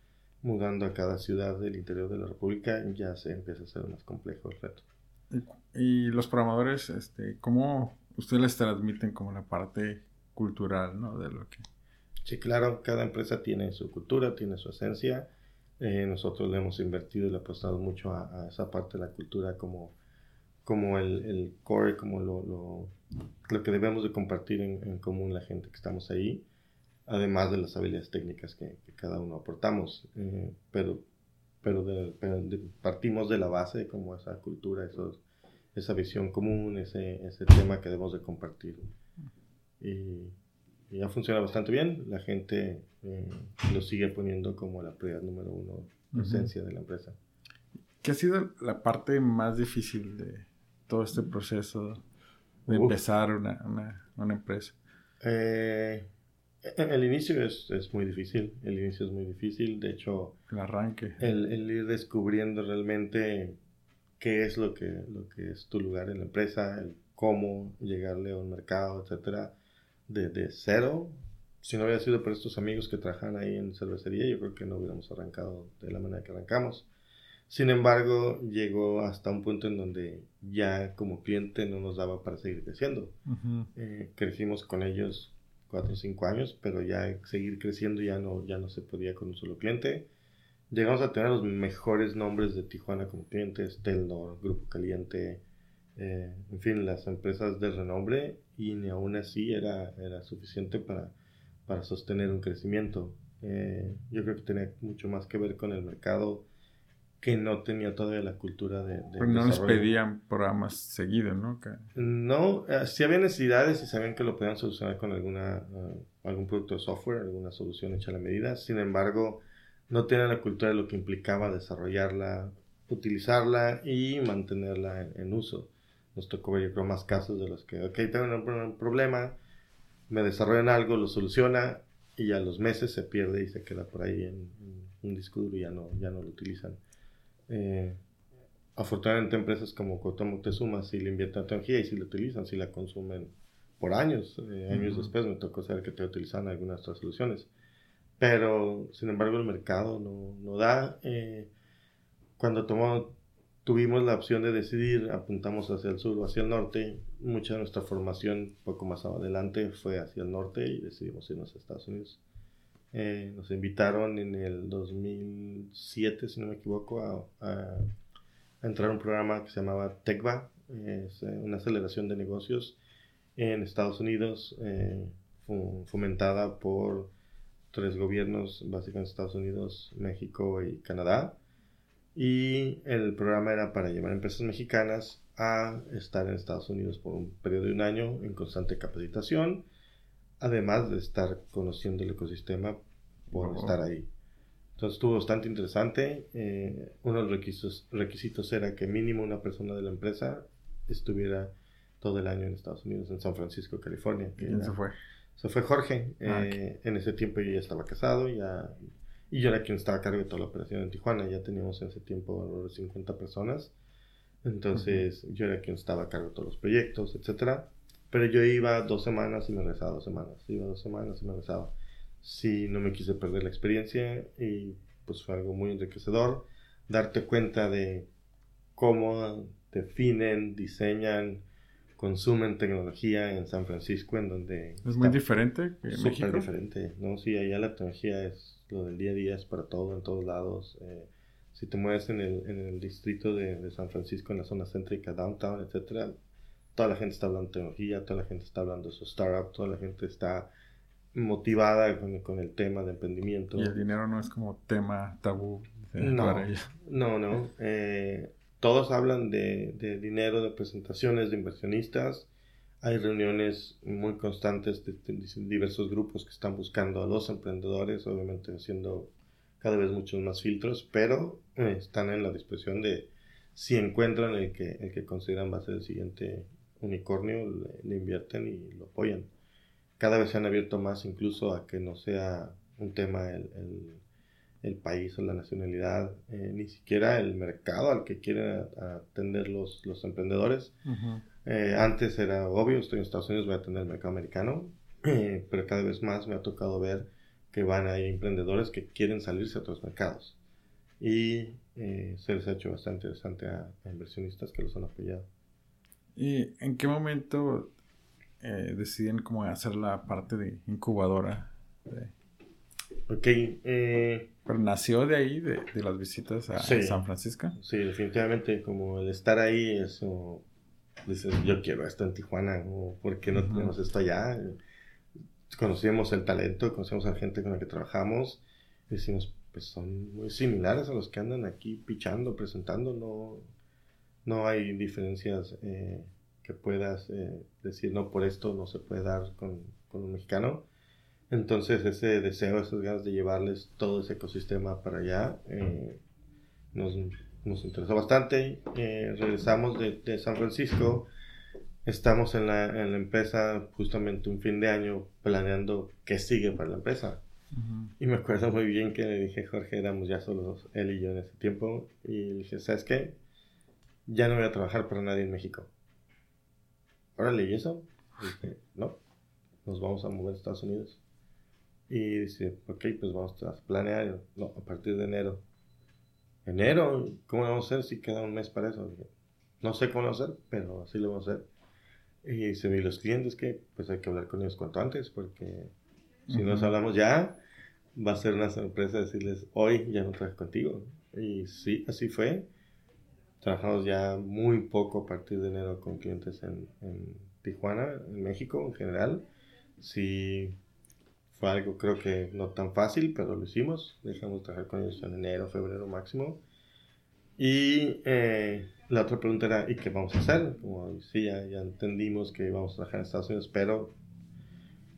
mudando a cada ciudad del interior de la República, ya se empieza a ser más complejo el reto. Y, los programadores, este, ¿cómo ustedes transmiten como la parte cultural, ¿no? De lo que... Sí, claro, cada empresa tiene su cultura, tiene su esencia. Eh, nosotros le hemos invertido y le apostado mucho a, esa parte de la cultura como, como el, el core, como lo, lo, lo, que debemos de compartir en, en, común la gente que estamos ahí, además de las habilidades técnicas que, cada uno aportamos. Eh, pero pero, partimos de la base de como esa cultura, esos, esa visión común, ese, ese tema que debemos de compartir. Y, ya funciona bastante bien, la gente eh, lo sigue poniendo como la prioridad número uno, la esencia de la empresa. ¿Qué ha sido la parte más difícil de todo este proceso de empezar una, una, una empresa? Eh, el inicio es, es, muy difícil, el inicio es muy difícil, de hecho... El arranque. El, el, ir descubriendo realmente qué es lo que, lo que es tu lugar en la empresa, el cómo llegarle a un mercado, etcétera, de, de cero. Si no hubiera sido por estos amigos que trabajan ahí en cervecería, yo creo que no hubiéramos arrancado de la manera que arrancamos. Sin embargo, llegó hasta un punto en donde ya como cliente no nos daba para seguir creciendo. Eh, crecimos con ellos cuatro o cinco años, pero ya seguir creciendo ya no, ya no se podía con un solo cliente. Llegamos a tener los mejores nombres de Tijuana como clientes, Telnor, Grupo Caliente, eh, en fin, las empresas de renombre y ni aún así era, era suficiente para, para sostener un crecimiento. Eh, yo creo que tenía mucho más que ver con el mercado que no tenía todavía la cultura de... de no les pedían programas seguidos, ¿no? No, eh, sí había necesidades y sabían que lo podían solucionar con alguna, eh, algún producto de software, alguna solución hecha a la medida. Sin embargo, no tenían la cultura de lo que implicaba desarrollarla, utilizarla y mantenerla en, uso. Nos tocó ver, yo creo, más casos de los que, ok, tengo un, problema, me desarrollan algo, lo soluciona y a los meses se pierde y se queda por ahí en, un disco duro y ya no, ya no lo utilizan. Eh, afortunadamente empresas como Cotomo Moctezuma si le invierten tecnología y si la utilizan, si la consumen por años. Eh, años después me tocó saber que te utilizan algunas otras soluciones. Pero, sin embargo, el mercado no, no da. Eh, cuando tomó, tuvimos la opción de decidir, apuntamos hacia el sur o hacia el norte, mucha de nuestra formación, poco más adelante, fue hacia el norte y decidimos irnos a Estados Unidos. Eh, nos invitaron en el 2007, si no me equivoco, a, entrar a un programa que se llamaba TECVA, es eh, una aceleración de negocios en Estados Unidos, eh, fomentada por tres gobiernos, básicamente Estados Unidos, México y Canadá. Y el programa era para llevar empresas mexicanas a estar en Estados Unidos por un periodo de un año en constante capacitación además de estar conociendo el ecosistema por estar ahí. Entonces estuvo bastante interesante. Eh, uno de los requisitos, requisitos era que mínimo una persona de la empresa estuviera todo el año en Estados Unidos, en San Francisco, California. ¿Quién se fue? Se fue Jorge. Ah, eh, en ese tiempo yo ya estaba casado ya, y yo era quien estaba a cargo de toda la operación en Tijuana. Ya teníamos en ese tiempo alrededor de 50 personas. Entonces yo era quien estaba a cargo de todos los proyectos, etcétera. Pero yo iba dos semanas y me regresaba dos semanas. Iba dos semanas y me regresaba. Sí, no me quise perder la experiencia y pues fue algo muy enriquecedor. Darte cuenta de cómo definen, diseñan, consumen tecnología en San Francisco, en donde... Es muy diferente que en México. diferente, ¿no? Sí, allá la tecnología es lo del día a día, es para todo, en todos lados. Eh, si te mueves en el, en el distrito de, de, San Francisco, en la zona céntrica, downtown, etcétera, toda la gente está hablando de tecnología, toda la gente está hablando de su startup, toda la gente está motivada con, el tema de emprendimiento. Y el dinero no es como tema tabú no, para No, no. Eh, todos hablan de, dinero, de presentaciones, de inversionistas. Hay reuniones muy constantes de, diversos grupos que están buscando a los emprendedores, obviamente haciendo cada vez muchos más filtros, pero eh, están en la disposición de si encuentran el que, el que consideran va a ser el siguiente unicornio, le, invierten y lo apoyan. Cada vez se han abierto más incluso a que no sea un tema el, el país o la nacionalidad, eh, ni siquiera el mercado al que quieren atender los, los emprendedores. Eh, antes era obvio, estoy en Estados Unidos, voy a atender el mercado americano, *clears throat* eh, pero cada vez más me ha tocado ver que van a emprendedores que quieren salirse a otros mercados. Y se les ha hecho bastante interesante a, inversionistas que los han apoyado. ¿Y en qué momento deciden cómo hacer la parte de incubadora? Ok. Eh, Pero nació de ahí, de, las visitas a San Francisco. Sí, definitivamente. Como el estar ahí, eso. Dices, yo quiero esto en Tijuana, o ¿por qué no tenemos esto allá? Conocíamos el talento, conocíamos a la gente con la que trabajamos. Decimos, pues son muy similares a los que andan aquí pichando, presentando. No, no hay diferencias eh, que puedas eh, decir, no, por esto no se puede dar con, con un mexicano entonces ese deseo, esas ganas de llevarles todo ese ecosistema para allá eh, nos, nos, interesó bastante. Eh, regresamos de, de, San Francisco, estamos en la, en la, empresa justamente un fin de año planeando qué sigue para la empresa. Y me acuerdo muy bien que le dije, Jorge, éramos ya solos él y yo en ese tiempo, y le dije, ¿sabes qué? Ya no voy a trabajar para nadie en México. Órale, ¿y eso? Y dije, no, nos vamos a mover a Estados Unidos. Y dice, ok, pues vamos a planear no, a partir de enero. ¿Enero? ¿Cómo lo vamos a hacer si queda un mes para eso? no sé cómo lo vamos a hacer, pero así lo vamos a hacer. Y dice, y los clientes que pues hay que hablar con ellos cuanto antes, porque si nos hablamos ya, va a ser una sorpresa decirles, hoy ya no trabajo contigo. Y sí, así fue. Trabajamos ya muy poco a partir de enero con clientes en, en Tijuana, en México en general. Sí fue algo creo que no tan fácil, pero lo hicimos. Dejamos trabajar con ellos en enero, febrero máximo. Y eh, la otra pregunta era, ¿y qué vamos a hacer? Como, sí, ya, ya, entendimos que vamos a trabajar en Estados Unidos, pero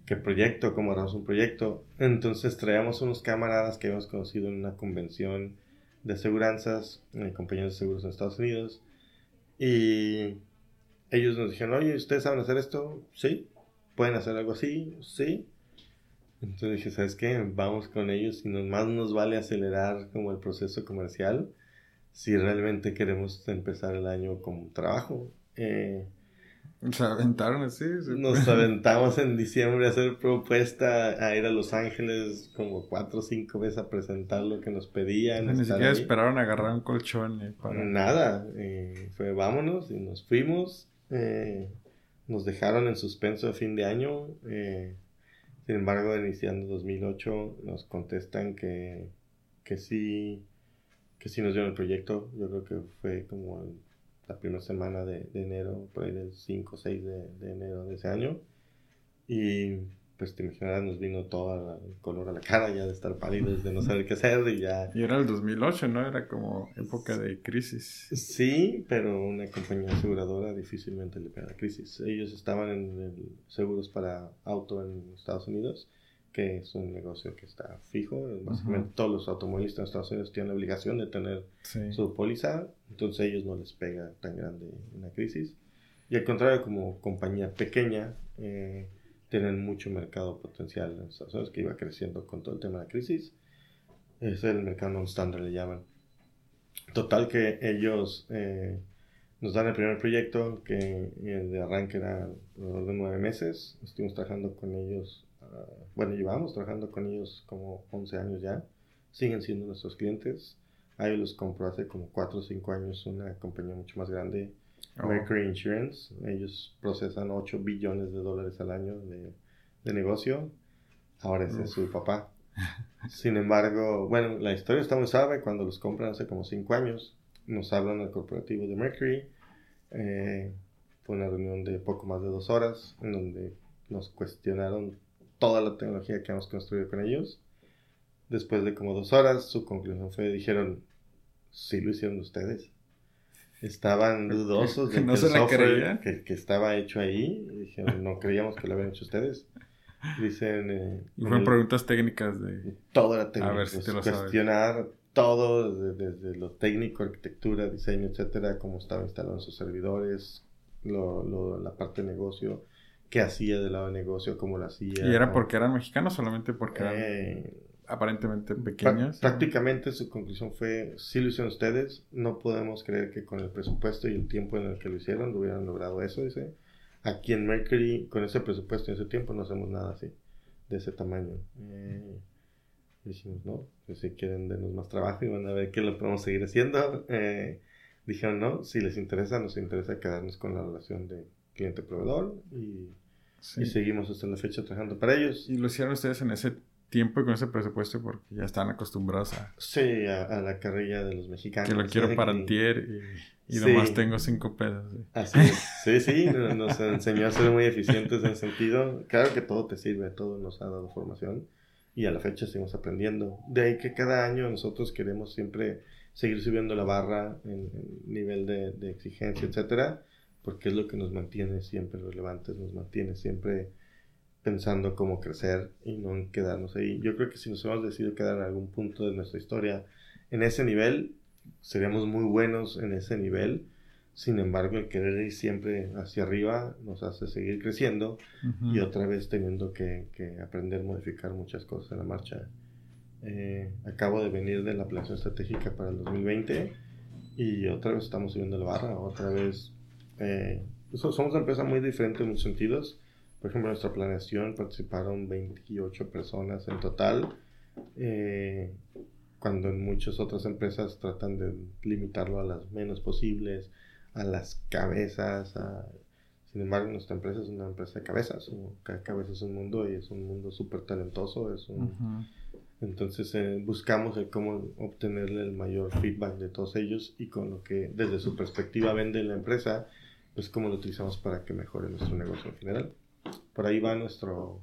¿qué proyecto? ¿Cómo haremos un proyecto? Entonces traíamos unos camaradas que habíamos conocido en una convención de aseguranzas, eh, compañías de seguros en Estados Unidos. Y ellos nos dijeron, oye, ¿ustedes saben hacer esto? Sí. ¿Pueden hacer algo así? Sí. Entonces dije, ¿sabes qué? Vamos con ellos y más nos vale acelerar como el proceso comercial si realmente queremos empezar el año con trabajo. Eh, *laughs* se aventaron así. Nos aventamos en diciembre a hacer propuesta, a ir a Los Ángeles como cuatro o cinco veces a presentar lo que nos pedían. ni siquiera esperaron agarrar un colchón. Eh, para... Nada, eh, fue vámonos y nos fuimos. nos dejaron en suspenso a fin de año. Sin embargo, iniciando 2008 nos contestan que, que sí, que sí nos dieron el proyecto. Yo creo que fue como la primera semana de, enero, por ahí del 5 o 6 de, de, enero de ese año. Y pues te imaginarás, nos vino todo el color a la cara ya de estar pálidos, de no saber qué hacer y ya... Y era el 2008, ¿no? Era como época de crisis. Sí, pero una compañía aseguradora difícilmente le pega la crisis. Ellos estaban en el seguros para auto en Estados Unidos, que es un negocio que está fijo. Básicamente todos los automovilistas en Estados Unidos tienen la obligación de tener su póliza, entonces a ellos no les pega tan grande una crisis. Y al contrario, como compañía pequeña, eh, tienen mucho mercado potencial en Estados Unidos que iba creciendo con todo el tema de la crisis. Es el mercado non-standard, le llaman. Total que ellos eh, nos dan el primer proyecto que eh, de arranque era alrededor de nueve meses. Estuvimos trabajando con ellos, ah, bueno, llevamos trabajando con ellos como 11 años ya. Siguen siendo nuestros clientes. Ahí los compró hace como 4 o 5 años una compañía mucho más grande Oh. Mercury Insurance. Ellos procesan 8 billones de dólares al año de, de negocio. Ahora ese es su papá. Sin embargo, bueno, la historia está muy suave. Cuando los compran hace como 5 años, nos hablan al corporativo de Mercury. Eh, fue una reunión de poco más de dos horas en donde nos cuestionaron toda la tecnología que hemos construido con ellos. Después de como dos horas, su conclusión fue, dijeron, sí lo hicieron ustedes estaban *laughs* dudosos de que, no se la que, que, estaba hecho ahí. Y dijeron, no creíamos que lo habían hecho ustedes. Dicen. Eh, y fueron preguntas técnicas de. Todo era técnico. A ver si te lo cuestionar todo, desde, lo técnico, arquitectura, diseño, etcétera, cómo estaba instalado en sus servidores, lo, lo, la parte de negocio, qué hacía del lado de negocio, cómo lo hacía. ¿Y era porque eran mexicanos solamente porque eran.? Eh, aparentemente pequeñas. prácticamente su conclusión fue, si lo hicieron ustedes, no podemos creer que con el presupuesto y el tiempo en el que lo hicieron lo hubieran logrado eso, dice. Aquí en Mercury, con ese presupuesto y ese tiempo, no hacemos nada así, de ese tamaño. Eh, dijimos, no, pues si quieren denos más trabajo y van a ver qué lo podemos seguir haciendo. *laughs* Eh, dijeron, no, si les interesa, nos interesa quedarnos con la relación de cliente-proveedor y, y, seguimos hasta la fecha trabajando para ellos. ¿Y lo hicieron ustedes en ese tiempo y con ese presupuesto porque ya están acostumbrados a... Sí, a, la carrilla de los mexicanos. Que lo quiero para antier y, y nomás tengo cinco pesos. Así Sí, sí, nos enseñó a ser muy eficientes en ese sentido. Claro que todo te sirve, todo nos ha dado formación y a la fecha seguimos aprendiendo. De ahí que cada año nosotros queremos siempre seguir subiendo la barra en, nivel de, de, exigencia, etcétera, porque es lo que nos mantiene siempre relevantes, nos mantiene siempre pensando cómo crecer y no en quedarnos ahí. Yo creo que si nos hemos decidido quedar en algún punto de nuestra historia en ese nivel, seríamos muy buenos en ese nivel. Sin embargo, el querer ir siempre hacia arriba nos hace seguir creciendo y otra vez teniendo que, que, aprender a modificar muchas cosas en la marcha. Eh, acabo de venir de la planeación estratégica para el 2020 y otra vez estamos subiendo la barra, otra vez... Eh, somos una empresa muy diferente en muchos sentidos por ejemplo, en nuestra planeación participaron 28 personas en total, eh, cuando en muchas otras empresas tratan de limitarlo a las menos posibles, a las cabezas. Sin embargo, nuestra empresa es una empresa de cabezas. Cada cabeza es un mundo y es un mundo súper talentoso. Es Entonces eh, buscamos el cómo obtenerle el mayor feedback de todos ellos y con lo que desde su perspectiva vende la empresa, pues cómo lo utilizamos para que mejore nuestro negocio en general por ahí va nuestro,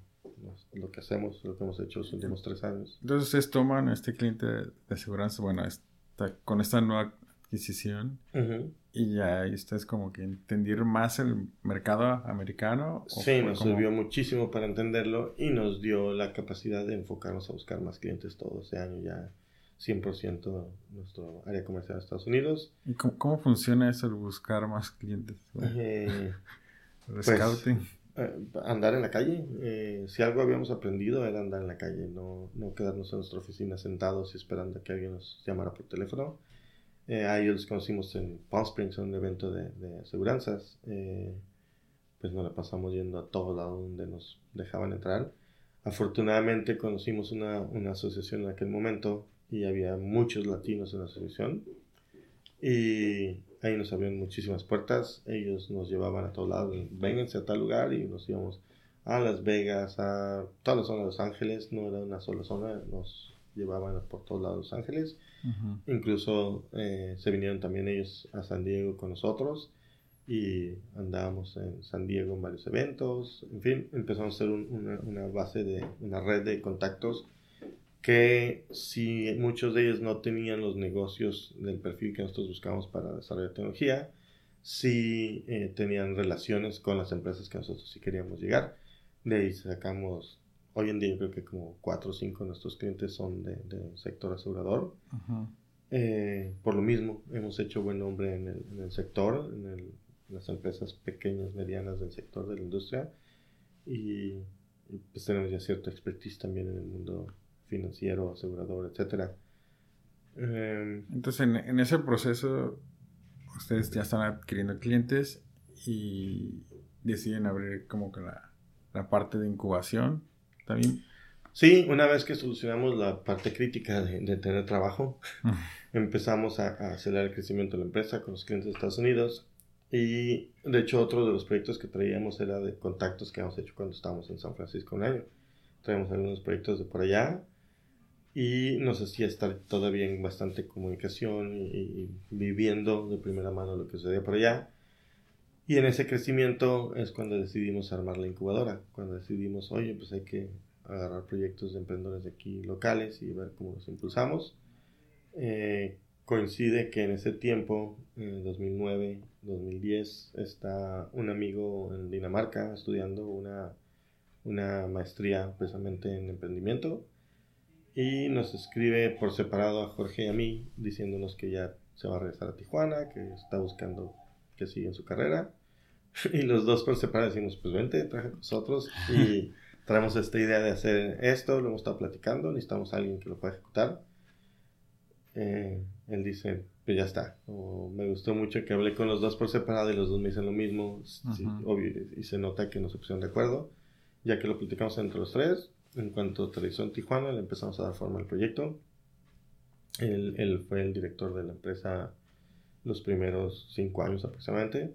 lo que hacemos, lo que hemos hecho los últimos tres años. Entonces ustedes toman este cliente de seguridad, bueno, con esta nueva adquisición y ya ustedes como que entender más el mercado americano. Sí, nos sirvió muchísimo para entenderlo y nos dio la capacidad de enfocarnos a buscar más clientes todo ese año ya. 100% nuestro área comercial de Estados Unidos. ¿Y cómo, funciona eso, el buscar más clientes? *laughs* Eh, pues, scouting. Eh, andar en la calle. Eh, si algo habíamos aprendido era andar en la calle, no, no quedarnos en nuestra oficina sentados y esperando a que alguien nos llamara por teléfono. Eh, a ellos los conocimos en Palm Springs, en un evento de, de aseguranzas. pues nos la pasamos yendo a todos lados donde nos dejaban entrar. Afortunadamente conocimos una, una asociación en aquel momento y había muchos latinos en la asociación. Y Ahí nos abrieron muchísimas puertas. Ellos nos llevaban a todos lados. Vénganse a tal lugar y nos íbamos a Las Vegas, a toda la zona de Los Ángeles. No era una sola zona. Nos llevaban por todos lados Los Ángeles. Incluso eh, se vinieron también ellos a San Diego con nosotros y andábamos en San Diego en varios eventos. En fin, empezamos a hacer una, una, base de una red de contactos que si muchos de ellos no tenían los negocios del perfil que nosotros buscamos para desarrollar tecnología, sí eh, tenían relaciones con las empresas que nosotros sí queríamos llegar. De ahí sacamos, hoy en día yo creo que como 4 o 5 de nuestros clientes son del de sector asegurador. Eh, por lo mismo, hemos hecho buen nombre en el, sector, en, las empresas pequeñas, medianas del sector de la industria. Y, y pues tenemos ya cierta expertise también en el mundo financiero, asegurador, etcétera. Em, Entonces, en, ese proceso, ustedes ya están adquiriendo clientes y deciden abrir como que la, la parte de incubación también. Sí, una vez que solucionamos la parte crítica de, tener trabajo, *laughs* empezamos a, a, acelerar el crecimiento de la empresa con los clientes de Estados Unidos. Y de hecho, otro de los proyectos que traíamos era de contactos que habíamos hecho cuando estábamos en San Francisco un año. Traemos algunos proyectos de por allá y nos hacía estar todavía en bastante comunicación y, viviendo de primera mano lo que sucedía por allá. Y en ese crecimiento es cuando decidimos armar la incubadora, cuando decidimos, oye, pues hay que agarrar proyectos de emprendedores de aquí locales y ver cómo los impulsamos. Eh, coincide que en ese tiempo, en 2009, 2010, está un amigo en Dinamarca estudiando una, una maestría precisamente en emprendimiento y nos escribe por separado a Jorge y a mí diciéndonos que ya se va a regresar a Tijuana, que está buscando que siga en su carrera. *laughs* Y los dos por separado decimos, pues vente, traje con nosotros. Y *laughs* traemos esta idea de hacer esto, lo hemos estado platicando, necesitamos a alguien que lo pueda ejecutar. Eh, él dice, pues ya está. me gustó mucho que hablé con los dos por separado y los dos me dicen lo mismo. obvio, y se nota que no se pusieron de acuerdo. Ya que lo platicamos entre los tres, en cuanto aterrizó en Tijuana, le empezamos a dar forma al proyecto. Él, él fue el director de la empresa los primeros cinco años aproximadamente.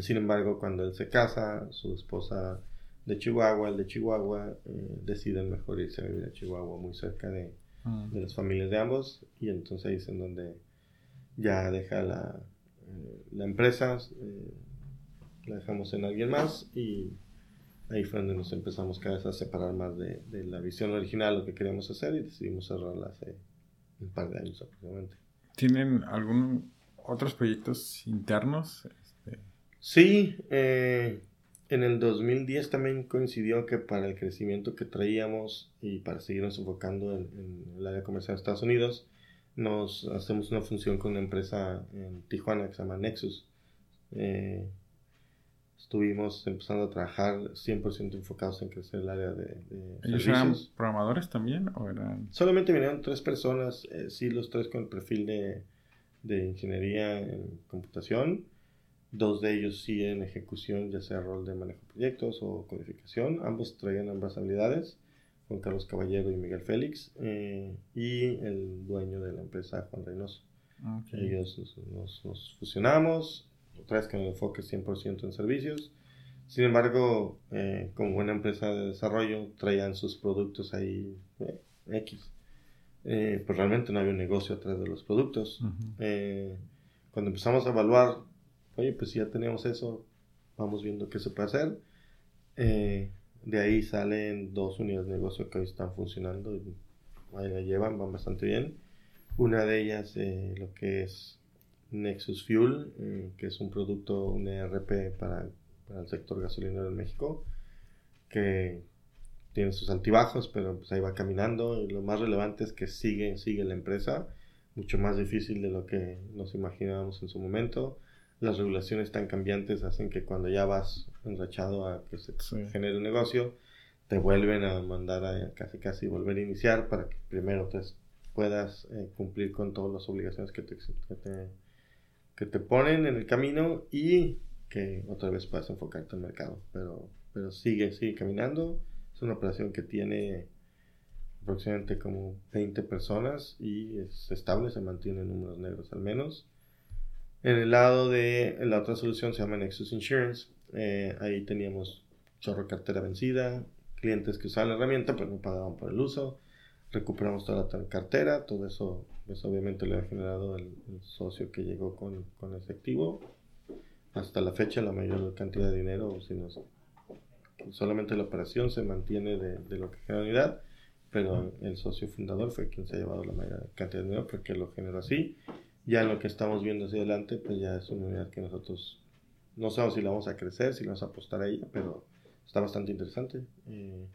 Sin embargo, cuando él se casa, su esposa de Chihuahua, el de Chihuahua, eh, deciden mejor irse a vivir a Chihuahua, muy cerca de, ah. de, las familias de ambos. Y entonces ahí es en donde ya deja la, eh, la empresa, eh, la dejamos en alguien más y ahí fue donde nos empezamos cada vez a separar más de, de la visión original, lo que queríamos hacer y decidimos cerrarla hace un par de años aproximadamente. ¿Tienen algún otros proyectos internos? Este... Sí, eh, en el 2010 también coincidió que para el crecimiento que traíamos y para seguirnos enfocando en, el área comercial de Estados Unidos, nos hacemos una función con una empresa en Tijuana que se llama Nexus. Eh, estuvimos empezando a trabajar 100% enfocados en crecer el área de, de ¿Ellos eran programadores también o eran...? Solamente vinieron tres personas, eh, sí, los tres con el perfil de, de ingeniería en computación Dos de ellos sí en ejecución, ya sea rol de manejo de proyectos o codificación. Ambos traían ambas habilidades, Juan Carlos Caballero y Miguel Félix. Eh, y el dueño de la empresa, Juan Reynoso. Ellos nos, fusionamos, otra vez con el enfoque 100% en servicios. Sin embargo, eh, como buena empresa de desarrollo, traían sus productos ahí eh, X. pues realmente no había un negocio atrás de los productos. cuando empezamos a evaluar oye, pues si ya tenemos eso, vamos viendo qué se puede hacer. Eh, de ahí salen dos unidades de negocio que hoy están funcionando y ahí la llevan, van bastante bien. Una de ellas, eh, lo que es Nexus Fuel, eh, que es un producto, un ERP para, para, el sector gasolinero en México, que tiene sus altibajos, pero pues ahí va caminando. Y lo más relevante es que sigue, sigue la empresa, mucho más difícil de lo que nos imaginábamos en su momento las regulaciones tan cambiantes hacen que cuando ya vas enrachado a que se genere un negocio, te vuelven a mandar a casi casi volver a iniciar para que primero te puedas eh, cumplir con todas las obligaciones que te, que te, ponen en el camino y que otra vez puedas enfocarte en el mercado. Pero, pero sigue, sigue caminando. Es una operación que tiene aproximadamente como 20 personas y es estable, se mantiene en números negros al menos. En el lado de la otra solución se llama Nexus Insurance. Eh, ahí teníamos chorro cartera vencida, clientes que usaban la herramienta pero no pagaban por el uso. Recuperamos toda la cartera, todo eso, pues obviamente le ha generado el, socio que llegó con, con ese activo. Hasta la fecha la mayor cantidad de dinero, si no, solamente la operación se mantiene de, de lo que genera la unidad, pero el socio fundador fue quien se ha llevado la mayor cantidad de dinero porque lo generó así ya en lo que estamos viendo hacia adelante, pues ya es una unidad que nosotros no sabemos si la vamos a crecer, si la vamos a apostar a ella, pero está bastante interesante. Eh,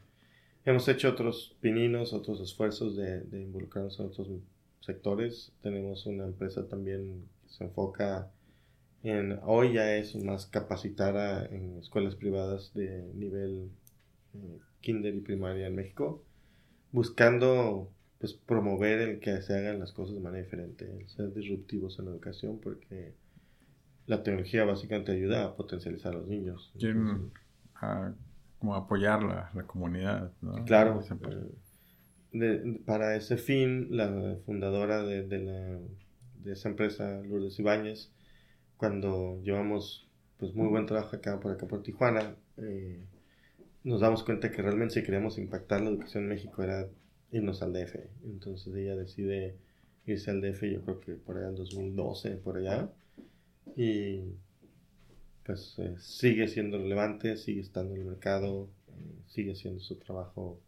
hemos hecho otros pininos, otros esfuerzos de, de, involucrarnos en otros sectores. Tenemos una empresa también que se enfoca en, hoy ya es más capacitar en escuelas privadas de nivel eh, kinder y primaria en México, buscando pues promover el que se hagan las cosas de manera diferente, el ser disruptivos en la educación, porque la tecnología básicamente ayuda a potencializar a los niños. Quieren como apoyar la, la comunidad, ¿no? Claro. Eh, para ese fin, la fundadora de, de, esa empresa, Lourdes Ibáñez, cuando llevamos pues muy buen trabajo acá por acá por Tijuana, eh, nos damos cuenta que realmente si queríamos impactar la educación en México era irnos al DF. Entonces ella decide irse al DF, yo creo que por allá en 2012, por allá. Y pues eh, sigue siendo relevante, sigue estando en el mercado, eh, sigue haciendo su trabajo,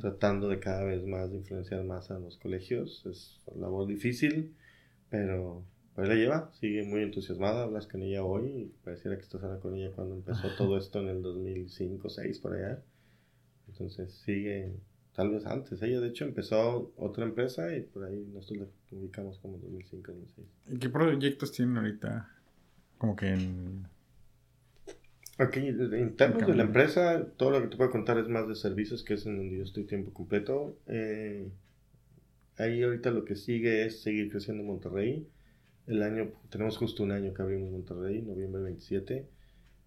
tratando de cada vez más de influenciar más a los colegios. Es una labor difícil, pero pues la lleva, sigue muy entusiasmada, hablas con ella hoy y pareciera que estás hablando con ella cuando empezó *laughs* todo esto en el 2005, 2006, por allá. Entonces sigue tal vez antes. Ella de hecho empezó otra empresa y por ahí nosotros la ubicamos como 2005, 2006. ¿Y qué proyectos tienen ahorita? Como que en... Aquí, en términos de la empresa, todo lo que te puedo contar es más de servicios, que es en donde yo estoy tiempo completo. Eh, ahí ahorita lo que sigue es seguir creciendo en Monterrey. El año, tenemos justo un año que abrimos Monterrey, noviembre 27.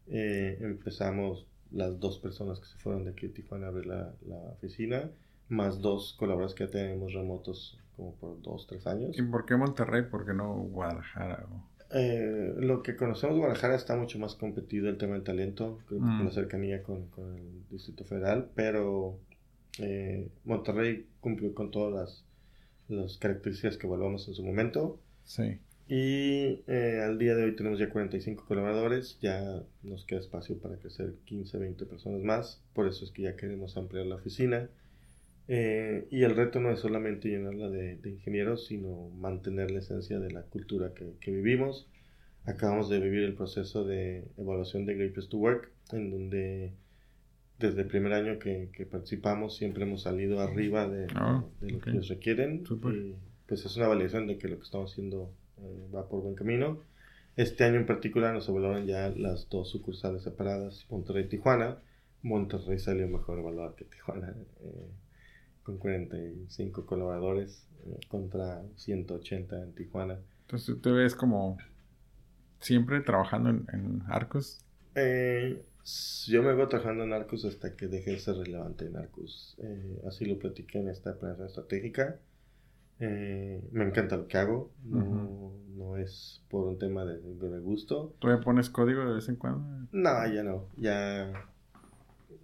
Eh, empezamos las dos personas que se fueron de aquí a Tijuana a abrir la, la oficina, más dos colaboradores que ya tenemos remotos como por dos, tres años. ¿Y por qué Monterrey? ¿Por qué no Guadalajara? Eh, lo que conocemos Guadalajara está mucho más competido el tema del talento, con la mm. cercanía con, con, el Distrito Federal, pero eh, Monterrey cumplió con todas las, las características que evaluamos en su momento. Sí. Y eh, al día de hoy tenemos ya 45 colaboradores, ya nos queda espacio para crecer 15, 20 personas más, por eso es que ya queremos ampliar la oficina. Eh, y el reto no es solamente llenarla de, de, ingenieros, sino mantener la esencia de la cultura que, que, vivimos. Acabamos de vivir el proceso de evaluación de Great Place to Work, en donde desde el primer año que, que participamos siempre hemos salido arriba de, ah, de lo que ellos requieren. Y pues es una validación de que lo que estamos haciendo eh, va por buen camino. Este año en particular nos evaluaron ya las dos sucursales separadas, Monterrey y Tijuana. Monterrey salió mejor evaluado que Tijuana, eh, con 45 colaboradores eh, contra 180 en Tijuana. Entonces, ¿tú ves como siempre trabajando en, Arcos? yo me veo trabajando en Arcos hasta que deje de ser relevante en Arcos. así lo platiqué en esta planeación estratégica. Eh, me encanta lo que hago. No, no es por un tema de, de, gusto. ¿Tú pones código de vez en cuando? No, ya no. Ya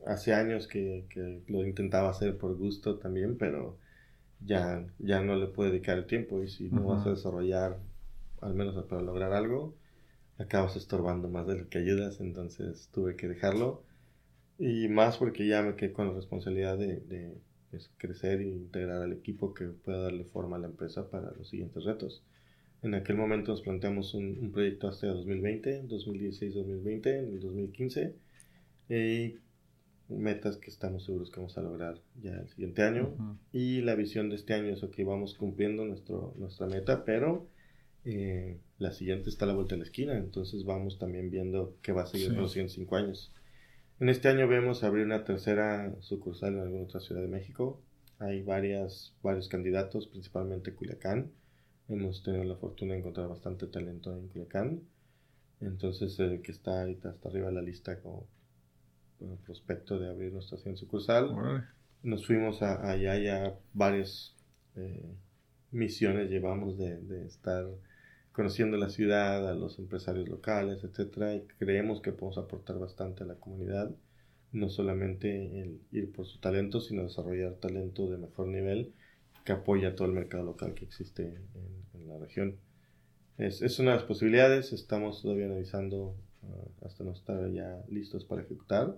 hace años que, que, lo intentaba hacer por gusto también, pero ya, ya no le puedo dedicar el tiempo. Y si no vas a desarrollar, al menos para lograr algo, acabas estorbando más de lo que ayudas. Entonces tuve que dejarlo. Y más porque ya me quedé con la responsabilidad de es crecer e integrar al equipo que pueda darle forma a la empresa para los siguientes retos. En aquel momento nos planteamos un, proyecto hasta 2020, 2016-2020, en el 2015, y metas que estamos seguros que vamos a lograr ya el siguiente año. Y la visión de este año es que vamos cumpliendo nuestro, nuestra meta, pero eh, la siguiente está a la vuelta de la esquina, entonces vamos también viendo qué va a seguir los siguientes cinco años. En este año vemos abrir una tercera sucursal en alguna otra ciudad de México. Hay varias, varios candidatos, principalmente Culiacán. Hemos tenido la fortuna de encontrar bastante talento en Culiacán. Entonces, el que está ahorita hasta arriba de la lista como, prospecto de abrir nuestra siguiente sucursal. Nos fuimos a, allá ya varias eh, misiones llevamos de, de estar conociendo la ciudad, a los empresarios locales, etcétera, y creemos que podemos aportar bastante a la comunidad, no solamente el ir por su talento, sino desarrollar talento de mejor nivel que apoya todo el mercado local que existe en, la región. Es, es, una de las posibilidades, estamos todavía analizando ah, hasta no estar ya listos para ejecutar,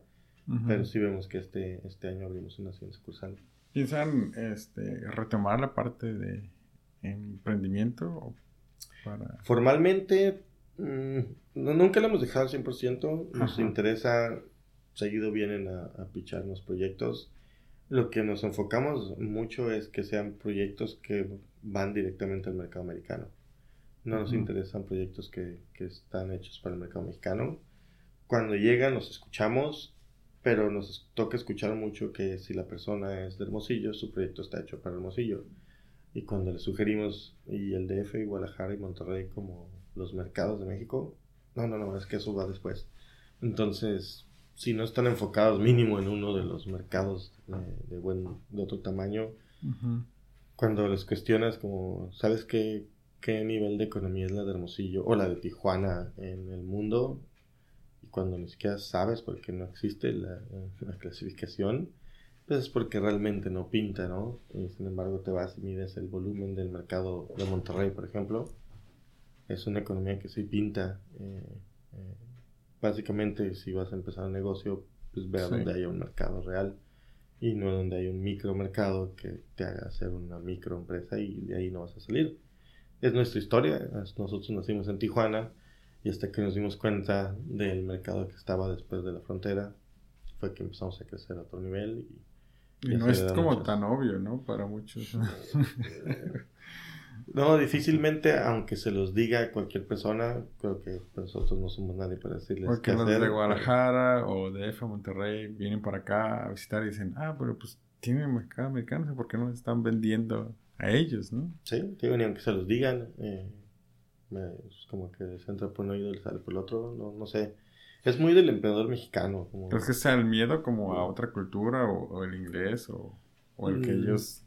pero sí vemos que este, este año abrimos una siguiente sucursal. ¿Piensan este, retomar la parte de emprendimiento Formalmente, mm, nunca lo hemos dejado al 100%. Nos interesa, seguido vienen a, a picharnos proyectos. Lo que nos enfocamos mucho es que sean proyectos que van directamente al mercado americano. No nos interesan proyectos que, que, están hechos para el mercado mexicano. Cuando llegan los escuchamos, pero nos toca escuchar mucho que si la persona es de Hermosillo, su proyecto está hecho para Hermosillo. Y cuando le sugerimos, y el DF, y Guadalajara y Monterrey como los mercados de México, no, no, no, es que eso va después. Entonces, si no están enfocados mínimo en uno de los mercados de, buen, de otro tamaño, cuando les cuestionas como, ¿sabes qué, qué nivel de economía es la de Hermosillo o la de Tijuana en el mundo? Cuando ni siquiera sabes porque no existe la, la clasificación, pues es porque realmente no pinta, ¿no? Y sin embargo te vas y mides el volumen del mercado de Monterrey, por ejemplo. Es una economía que sí pinta. Eh, eh, básicamente, si vas a empezar un negocio, pues ve a donde haya un mercado real y no donde hay un micromercado que te haga hacer una microempresa y de ahí no vas a salir. Es nuestra historia. Nosotros nacimos en Tijuana y hasta que nos dimos cuenta del mercado que estaba después de la frontera, fue que empezamos a crecer a otro nivel y y no es como tan obvio, ¿no? Para muchos. *laughs* No, difícilmente, aunque se los diga cualquier persona, creo que nosotros no somos nadie para decirles Porque los de Guadalajara o de F Monterrey vienen para acá a visitar y dicen, ah, pero pues tienen mercado americano, ¿por qué no están vendiendo a ellos, no? Sí, ni aunque se los digan, eh, como que les entra por un oído y sale por el otro, no, no sé. Es muy del emperador mexicano. Como... ¿Crees que sea el miedo como a otra cultura o, el inglés o, el que mm. ellos...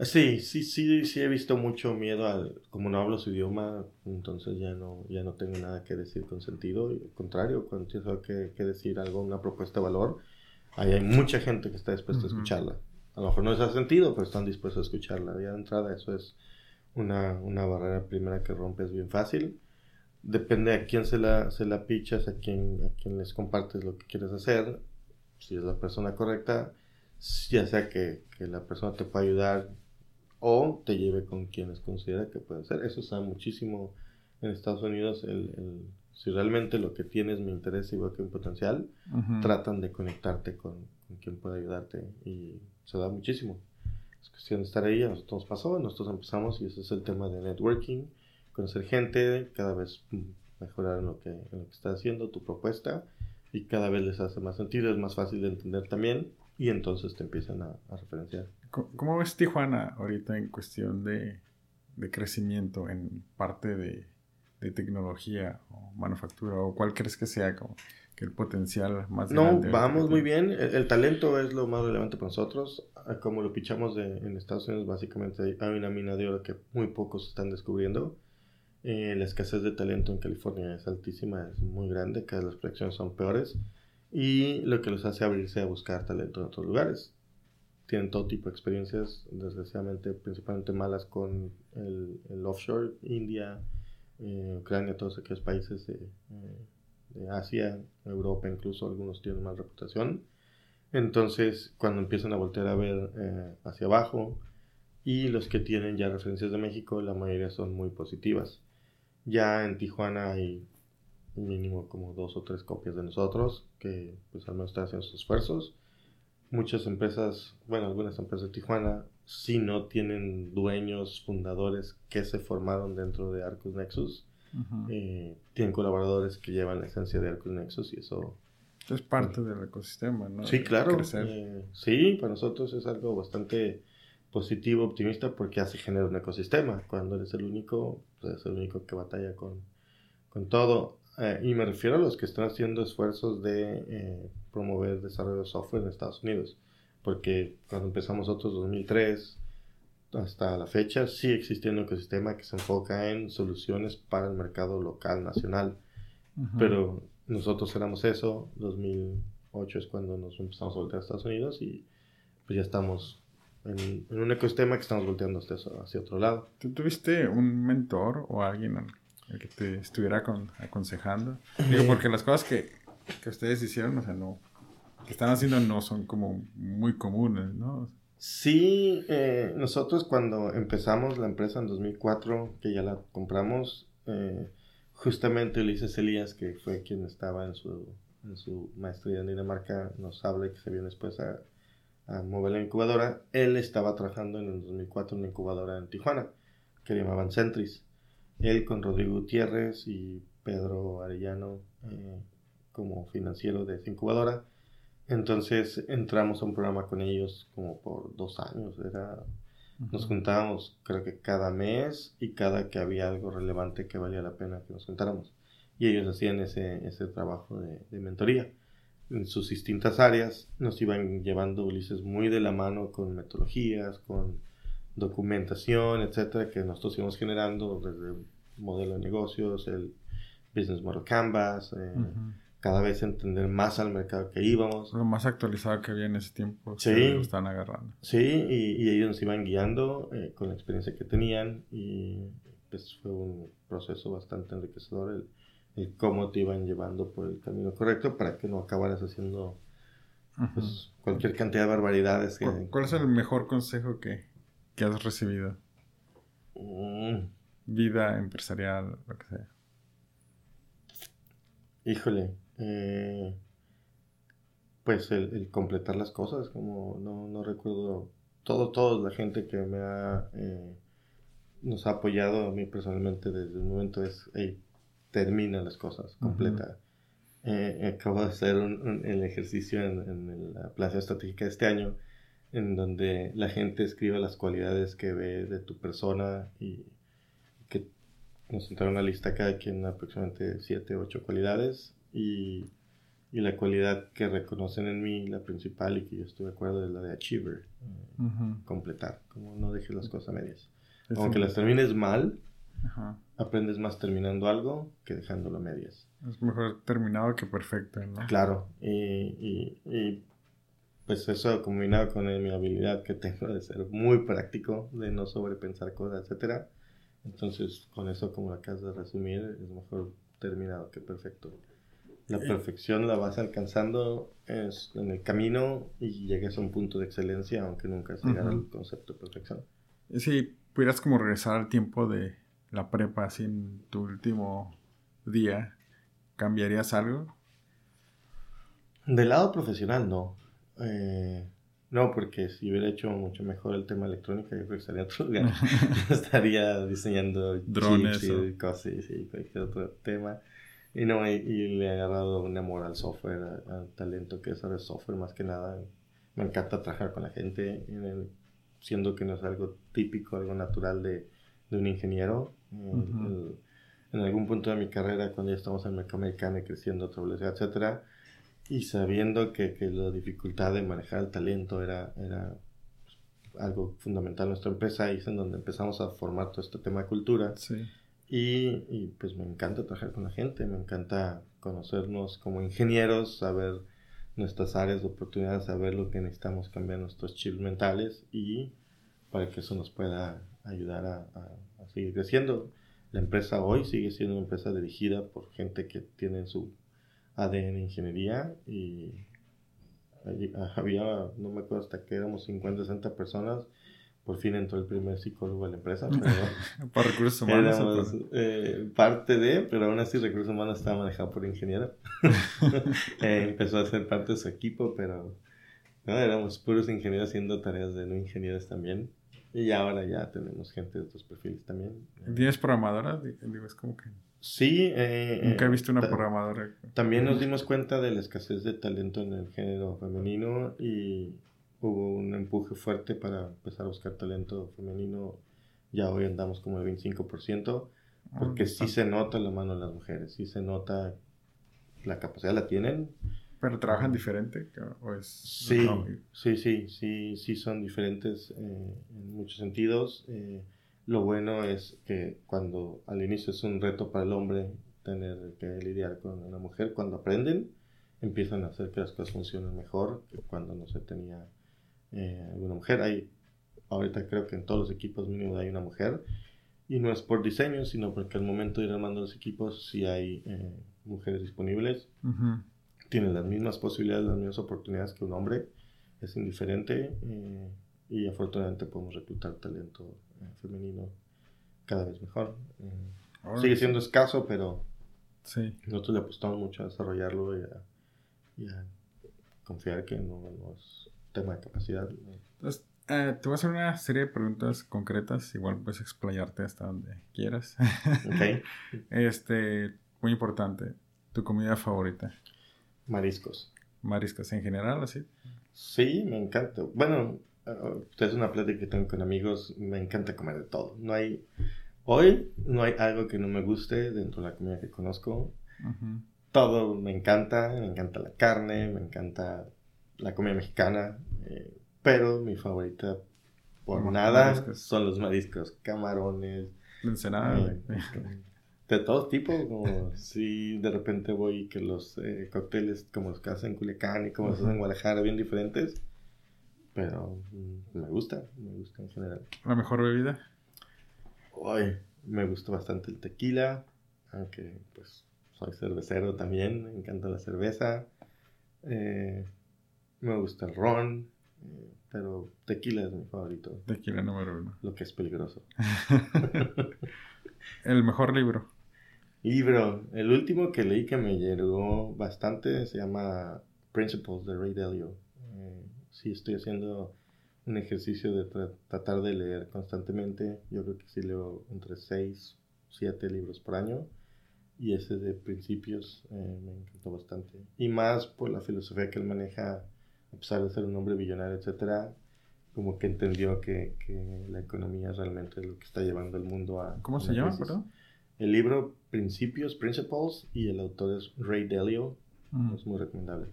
Sí, sí, sí, sí he visto mucho miedo al... Como no hablo su idioma, entonces ya no, ya no tengo nada que decir con sentido. al contrario, cuando tienes que, que, decir algo, una propuesta de valor, ahí hay mucha gente que está dispuesta a escucharla. A lo mejor no es a sentido, pero están dispuestos a escucharla. Ya de entrada eso es una, una barrera primera que rompes bien fácil depende a quién se la, se la pichas, a quién, a quién les compartes lo que quieres hacer, si es la persona correcta, ya sea que, que la persona te pueda ayudar o te lleve con quienes considera que puede ser. Eso está muchísimo en Estados Unidos. El, el, si realmente lo que tienes me interesa y veo que hay un potencial, tratan de conectarte con, con, quien puede ayudarte y se da muchísimo. Es cuestión de estar ahí, a nosotros nos pasó, nosotros empezamos y ese es el tema de networking conocer gente, cada vez mejorar en lo que, en lo que estás haciendo, tu propuesta, y cada vez les hace más sentido, es más fácil de entender también, y entonces te empiezan a, referenciar. ¿Cómo, ves Tijuana ahorita en cuestión de, de crecimiento en parte de, de, tecnología o manufactura? ¿O cuál crees que sea como que el potencial más no, vamos muy bien. El, talento es lo más relevante para nosotros. Como lo pichamos de, en Estados Unidos, básicamente hay una mina de oro que muy pocos están descubriendo. Eh, la escasez de talento en California es altísima, es muy grande, cada vez las proyecciones son peores y lo que los hace abrirse a buscar talento en otros lugares. Tienen todo tipo de experiencias, desgraciadamente principalmente malas con el, el offshore, India, eh, Ucrania, todos aquellos países eh, de, Asia, Europa incluso, algunos tienen más reputación. Entonces, cuando empiezan a voltear a ver hacia abajo, y los que tienen ya referencias de México, la mayoría son muy positivas. Ya en Tijuana hay mínimo como dos o tres copias de nosotros que pues al menos están haciendo sus esfuerzos. Muchas empresas, bueno, algunas empresas de Tijuana sí no tienen dueños, fundadores que se formaron dentro de Arcus Nexus. Eh, tienen colaboradores que llevan la esencia de Arcus Nexus y eso... Es parte del ecosistema, ¿no? Sí, claro. Eh, sí, para nosotros es algo bastante positivo, optimista, porque así genera un ecosistema. Cuando eres el único, pues es el único que batalla con, con todo. Eh, y me refiero a los que están haciendo esfuerzos de eh, promover desarrollo de software en Estados Unidos. Porque cuando empezamos nosotros 2003 hasta la fecha, sí existía un ecosistema que se enfoca en soluciones para el mercado local, nacional. Pero nosotros éramos eso. 2008 es cuando nos empezamos a voltear a Estados Unidos y pues ya estamos en, un ecosistema que estamos volteando hacia, otro lado. ¿Tú tuviste un mentor o alguien al que te estuviera aconsejando? Digo, porque las cosas que, que ustedes hicieron, o sea, no, que están haciendo no son como muy comunes, ¿no? Sí, eh, nosotros cuando empezamos la empresa en 2004, que ya la compramos, eh, justamente Ulises Elías, que fue quien estaba en su, en su maestría en Dinamarca, nos habla que se vio después a a mover la incubadora, él estaba trabajando en el 2004 en una incubadora en Tijuana, que llamaban Centris. Él con Rodrigo Gutiérrez y Pedro Arellano eh, como financiero de esa incubadora. Entonces entramos a un programa con ellos como por dos años. Era, Nos juntábamos creo que cada mes y cada que había algo relevante que valía la pena que nos juntáramos. Y ellos hacían ese, ese trabajo de, de mentoría en sus distintas áreas, nos iban llevando Ulises muy de la mano con metodologías, con documentación, etcétera, que nosotros íbamos generando desde el modelo de negocios, el Business Model Canvas, eh, cada vez entender más al mercado que íbamos. Lo más actualizado que había en ese tiempo, sí, lo están agarrando. Sí, y, ellos nos iban guiando eh, con la experiencia que tenían y pues fue un proceso bastante enriquecedor el cómo te iban llevando por el camino correcto para que no acabaras haciendo pues, cualquier cantidad de barbaridades. ¿Cuál, es el mejor consejo que, has recibido? Mm. Vida empresarial, lo que sea. Híjole, eh, pues el, completar las cosas, como no, no recuerdo, todo, toda la gente que me ha eh, nos ha apoyado a mí personalmente desde el momento es, hey, termina las cosas, completa. Eh, acabo de hacer el ejercicio en, la plaza estratégica de este año, en donde la gente escribe las cualidades que ve de tu persona y que nos entraron una lista cada quien aproximadamente 7, 8 cualidades y, y, la cualidad que reconocen en mí, la principal y que yo estoy de acuerdo es la de achiever, eh, completar, como no dejes las cosas a medias. Aunque las termines mal, aprendes más terminando algo que dejándolo a medias. Es mejor terminado que perfecto, ¿no? Claro, y, y, pues eso combinado con mi habilidad que tengo de ser muy práctico, de no sobrepensar cosas, etcétera. Entonces, con eso, como lo acabas de resumir, es mejor terminado que perfecto. La perfección la vas alcanzando es en el camino y llegas a un punto de excelencia, aunque nunca se llegar al concepto de perfección. Si pudieras como regresar al tiempo de la prepa, así en tu último día, ¿cambiarías algo? Del lado profesional, no. Eh, no, porque si hubiera hecho mucho mejor el tema electrónico, yo creo que estaría otro lugar. *laughs* estaría diseñando drones y cosas y cualquier otro tema. Y no, y, le he agarrado un amor al software, al talento que es el software más que nada. Me encanta trabajar con la gente, siendo que no es algo típico, algo natural de, de un ingeniero. en algún punto de mi carrera, cuando ya estamos en mecánica y creciendo a otra velocidad, etcétera, y sabiendo que, que, la dificultad de manejar el talento era, era algo fundamental en nuestra empresa, ahí es en donde empezamos a formar todo este tema de cultura. Sí. Y, y, pues me encanta trabajar con la gente, me encanta conocernos como ingenieros, saber nuestras áreas de oportunidad, saber lo que necesitamos cambiar nuestros chips mentales y para que eso nos pueda ayudar a, seguir creciendo. La empresa hoy sigue siendo una empresa dirigida por gente que tiene su ADN Ingeniería y había, no me acuerdo hasta que éramos 50, 60 personas. Por fin entró el primer psicólogo a la empresa. *laughs* Para recursos humanos. Eh, parte de, pero aún así recursos humanos estaba manejado por ingeniero. Eh, *laughs* *laughs* empezó a ser parte de su equipo, pero no, éramos puros ingenieros haciendo tareas de no ingenieros también. Y ahora ya tenemos gente de otros perfiles también. ¿Tienes programadoras? Digo, es como que... Sí. Eh, Nunca he visto una programadora. También nos dimos cuenta de la escasez de talento en el género femenino y hubo un empuje fuerte para empezar a buscar talento femenino. Ya hoy andamos como el 25%, ah, porque sí se nota la mano de las mujeres, sí se nota la capacidad, la tienen. ¿Pero trabajan diferente? ¿O es sí, sí, sí, sí, sí, son diferentes eh, en muchos sentidos. Eh, lo bueno es que cuando al inicio es un reto para el hombre tener que lidiar con una mujer, cuando aprenden, empiezan a hacer que las cosas funcionen mejor que cuando no se tenía eh, alguna mujer. Hay, ahorita creo que en todos los equipos mínimo hay una mujer. Y no es por diseño, sino porque al momento de ir armando los equipos, si hay eh, mujeres disponibles, tienen las mismas posibilidades, las mismas oportunidades que un hombre. Es indiferente eh, y afortunadamente podemos reclutar talento eh, femenino cada vez mejor. Eh, sigue siendo escaso, pero sí. nosotros le apostamos mucho a desarrollarlo y a, confiar que no, es tema de capacidad. Entonces, eh, te voy a hacer una serie de preguntas concretas, igual puedes explayarte hasta donde quieras. Okay. *laughs* este, muy importante, ¿tu comida favorita? Mariscos. ¿Mariscos en general, así? Sí, me encanta. Bueno, es una plática que tengo con amigos, me encanta comer de todo. No hay, hoy no hay algo que no me guste dentro de la comida que conozco. Todo me encanta, me encanta la carne, me encanta la comida mexicana, eh, pero mi favorita por nada son los mariscos, camarones. Eh, de todo tipo, como si de repente voy que los eh, cócteles como los que hacen en Culiacán y como los hacen en Guadalajara, bien diferentes pero mm, me gusta, me gusta en general. ¿La mejor bebida? Hoy me gusta bastante el tequila, aunque pues soy cervecero también, me encanta la cerveza. Eh, me gusta el ron, eh, pero tequila es mi favorito. Tequila número uno. Lo que es peligroso. *laughs* el mejor libro. Libro. El último que leí que me llegó bastante se llama Principles de Ray Dalio sí estoy haciendo un ejercicio de tratar de leer constantemente. Yo creo que sí leo entre 6, 7 libros por año. Y ese de principios eh, me encantó bastante. Y más por la filosofía que él maneja, a pesar de ser un hombre billonario, etcétera, como que entendió que, que, la economía realmente es lo que está llevando al mundo a... ¿Cómo se llama, perdón? El libro Principios, Principles, y el autor es Ray Dalio. Es muy recomendable.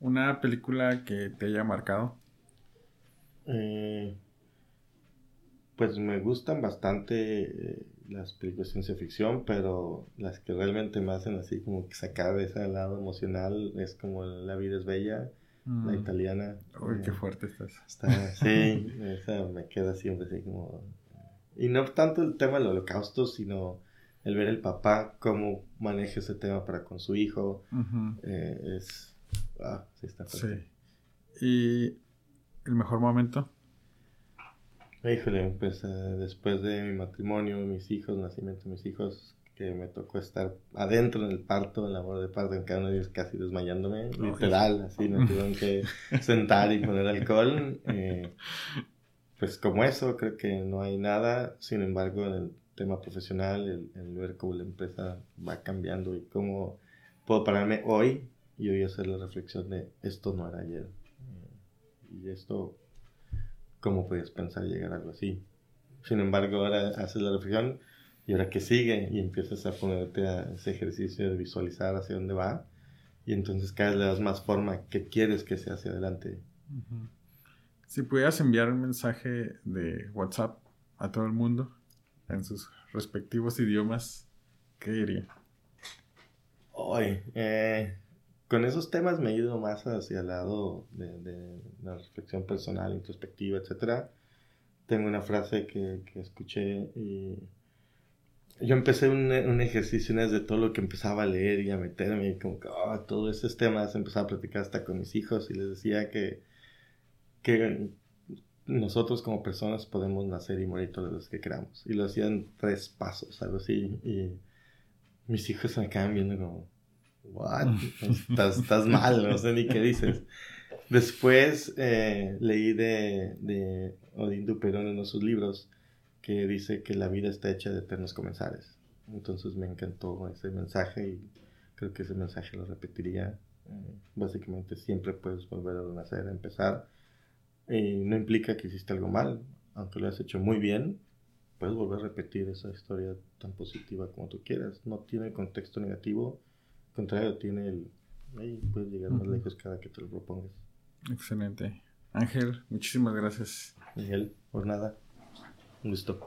¿Una película que te haya marcado? Eh, pues me gustan bastante eh, las películas de ciencia ficción, pero las que realmente me hacen así como que sacar de ese lado emocional es como La vida es bella, la mm. italiana. Uy, qué fuerte estás. sí, esa me queda siempre así como... Y no tanto el tema del holocausto, sino el ver el papá cómo maneja ese tema para con su hijo. Eh, es... Ah, sí, está fuerte. Sí. ¿Y el mejor momento? Híjole, pues eh, después de mi matrimonio, mis hijos, nacimiento de mis hijos, que me tocó estar adentro en el parto, en la boda de parto, en cada uno de ellos casi desmayándome, literal, así, me tuvieron que sentar y poner alcohol. Eh, pues como eso, creo que no hay nada, sin embargo, en el tema profesional, el, ver cómo la empresa va cambiando y cómo puedo pararme hoy y hoy hacer la reflexión de esto no era ayer. Eh, y esto ¿cómo puedes pensar llegar a algo así? Sin embargo, ahora haces la reflexión y ahora que sigue y empiezas a ponerte a ese ejercicio de visualizar hacia dónde va y entonces cada vez le das más forma que quieres que sea hacia adelante. Si pudieras enviar un mensaje de WhatsApp a todo el mundo en sus respectivos idiomas, ¿qué diría? Hoy, eh, con esos temas me he ido más hacia el lado de, la reflexión personal, introspectiva, etc. Tengo una frase que, que escuché y yo empecé un, un, ejercicio de todo lo que empezaba a leer y a meterme y como que oh, todos esos temas empezaba a platicar hasta con mis hijos y les decía que, que nosotros como personas podemos nacer y morir todos los que queramos. Y lo hacían tres pasos, algo así. Y mis hijos se me quedaban viendo como, what? estás, estás mal, no sé ni qué dices. Después eh, leí de, de Odín Duperón en uno de sus libros que dice que la vida está hecha de eternos comenzares. Entonces me encantó ese mensaje y creo que ese mensaje lo repetiría. Eh, básicamente siempre puedes volver a nacer, a empezar. Y no implica que hiciste algo mal, aunque lo has hecho muy bien, puedes volver a repetir esa historia tan positiva como tú quieras. No tiene contexto negativo contrario, tiene el... Ahí puedes llegar más lejos cada que te lo propongas. Excelente. Ángel, muchísimas gracias. Miguel, por nada. Un gusto.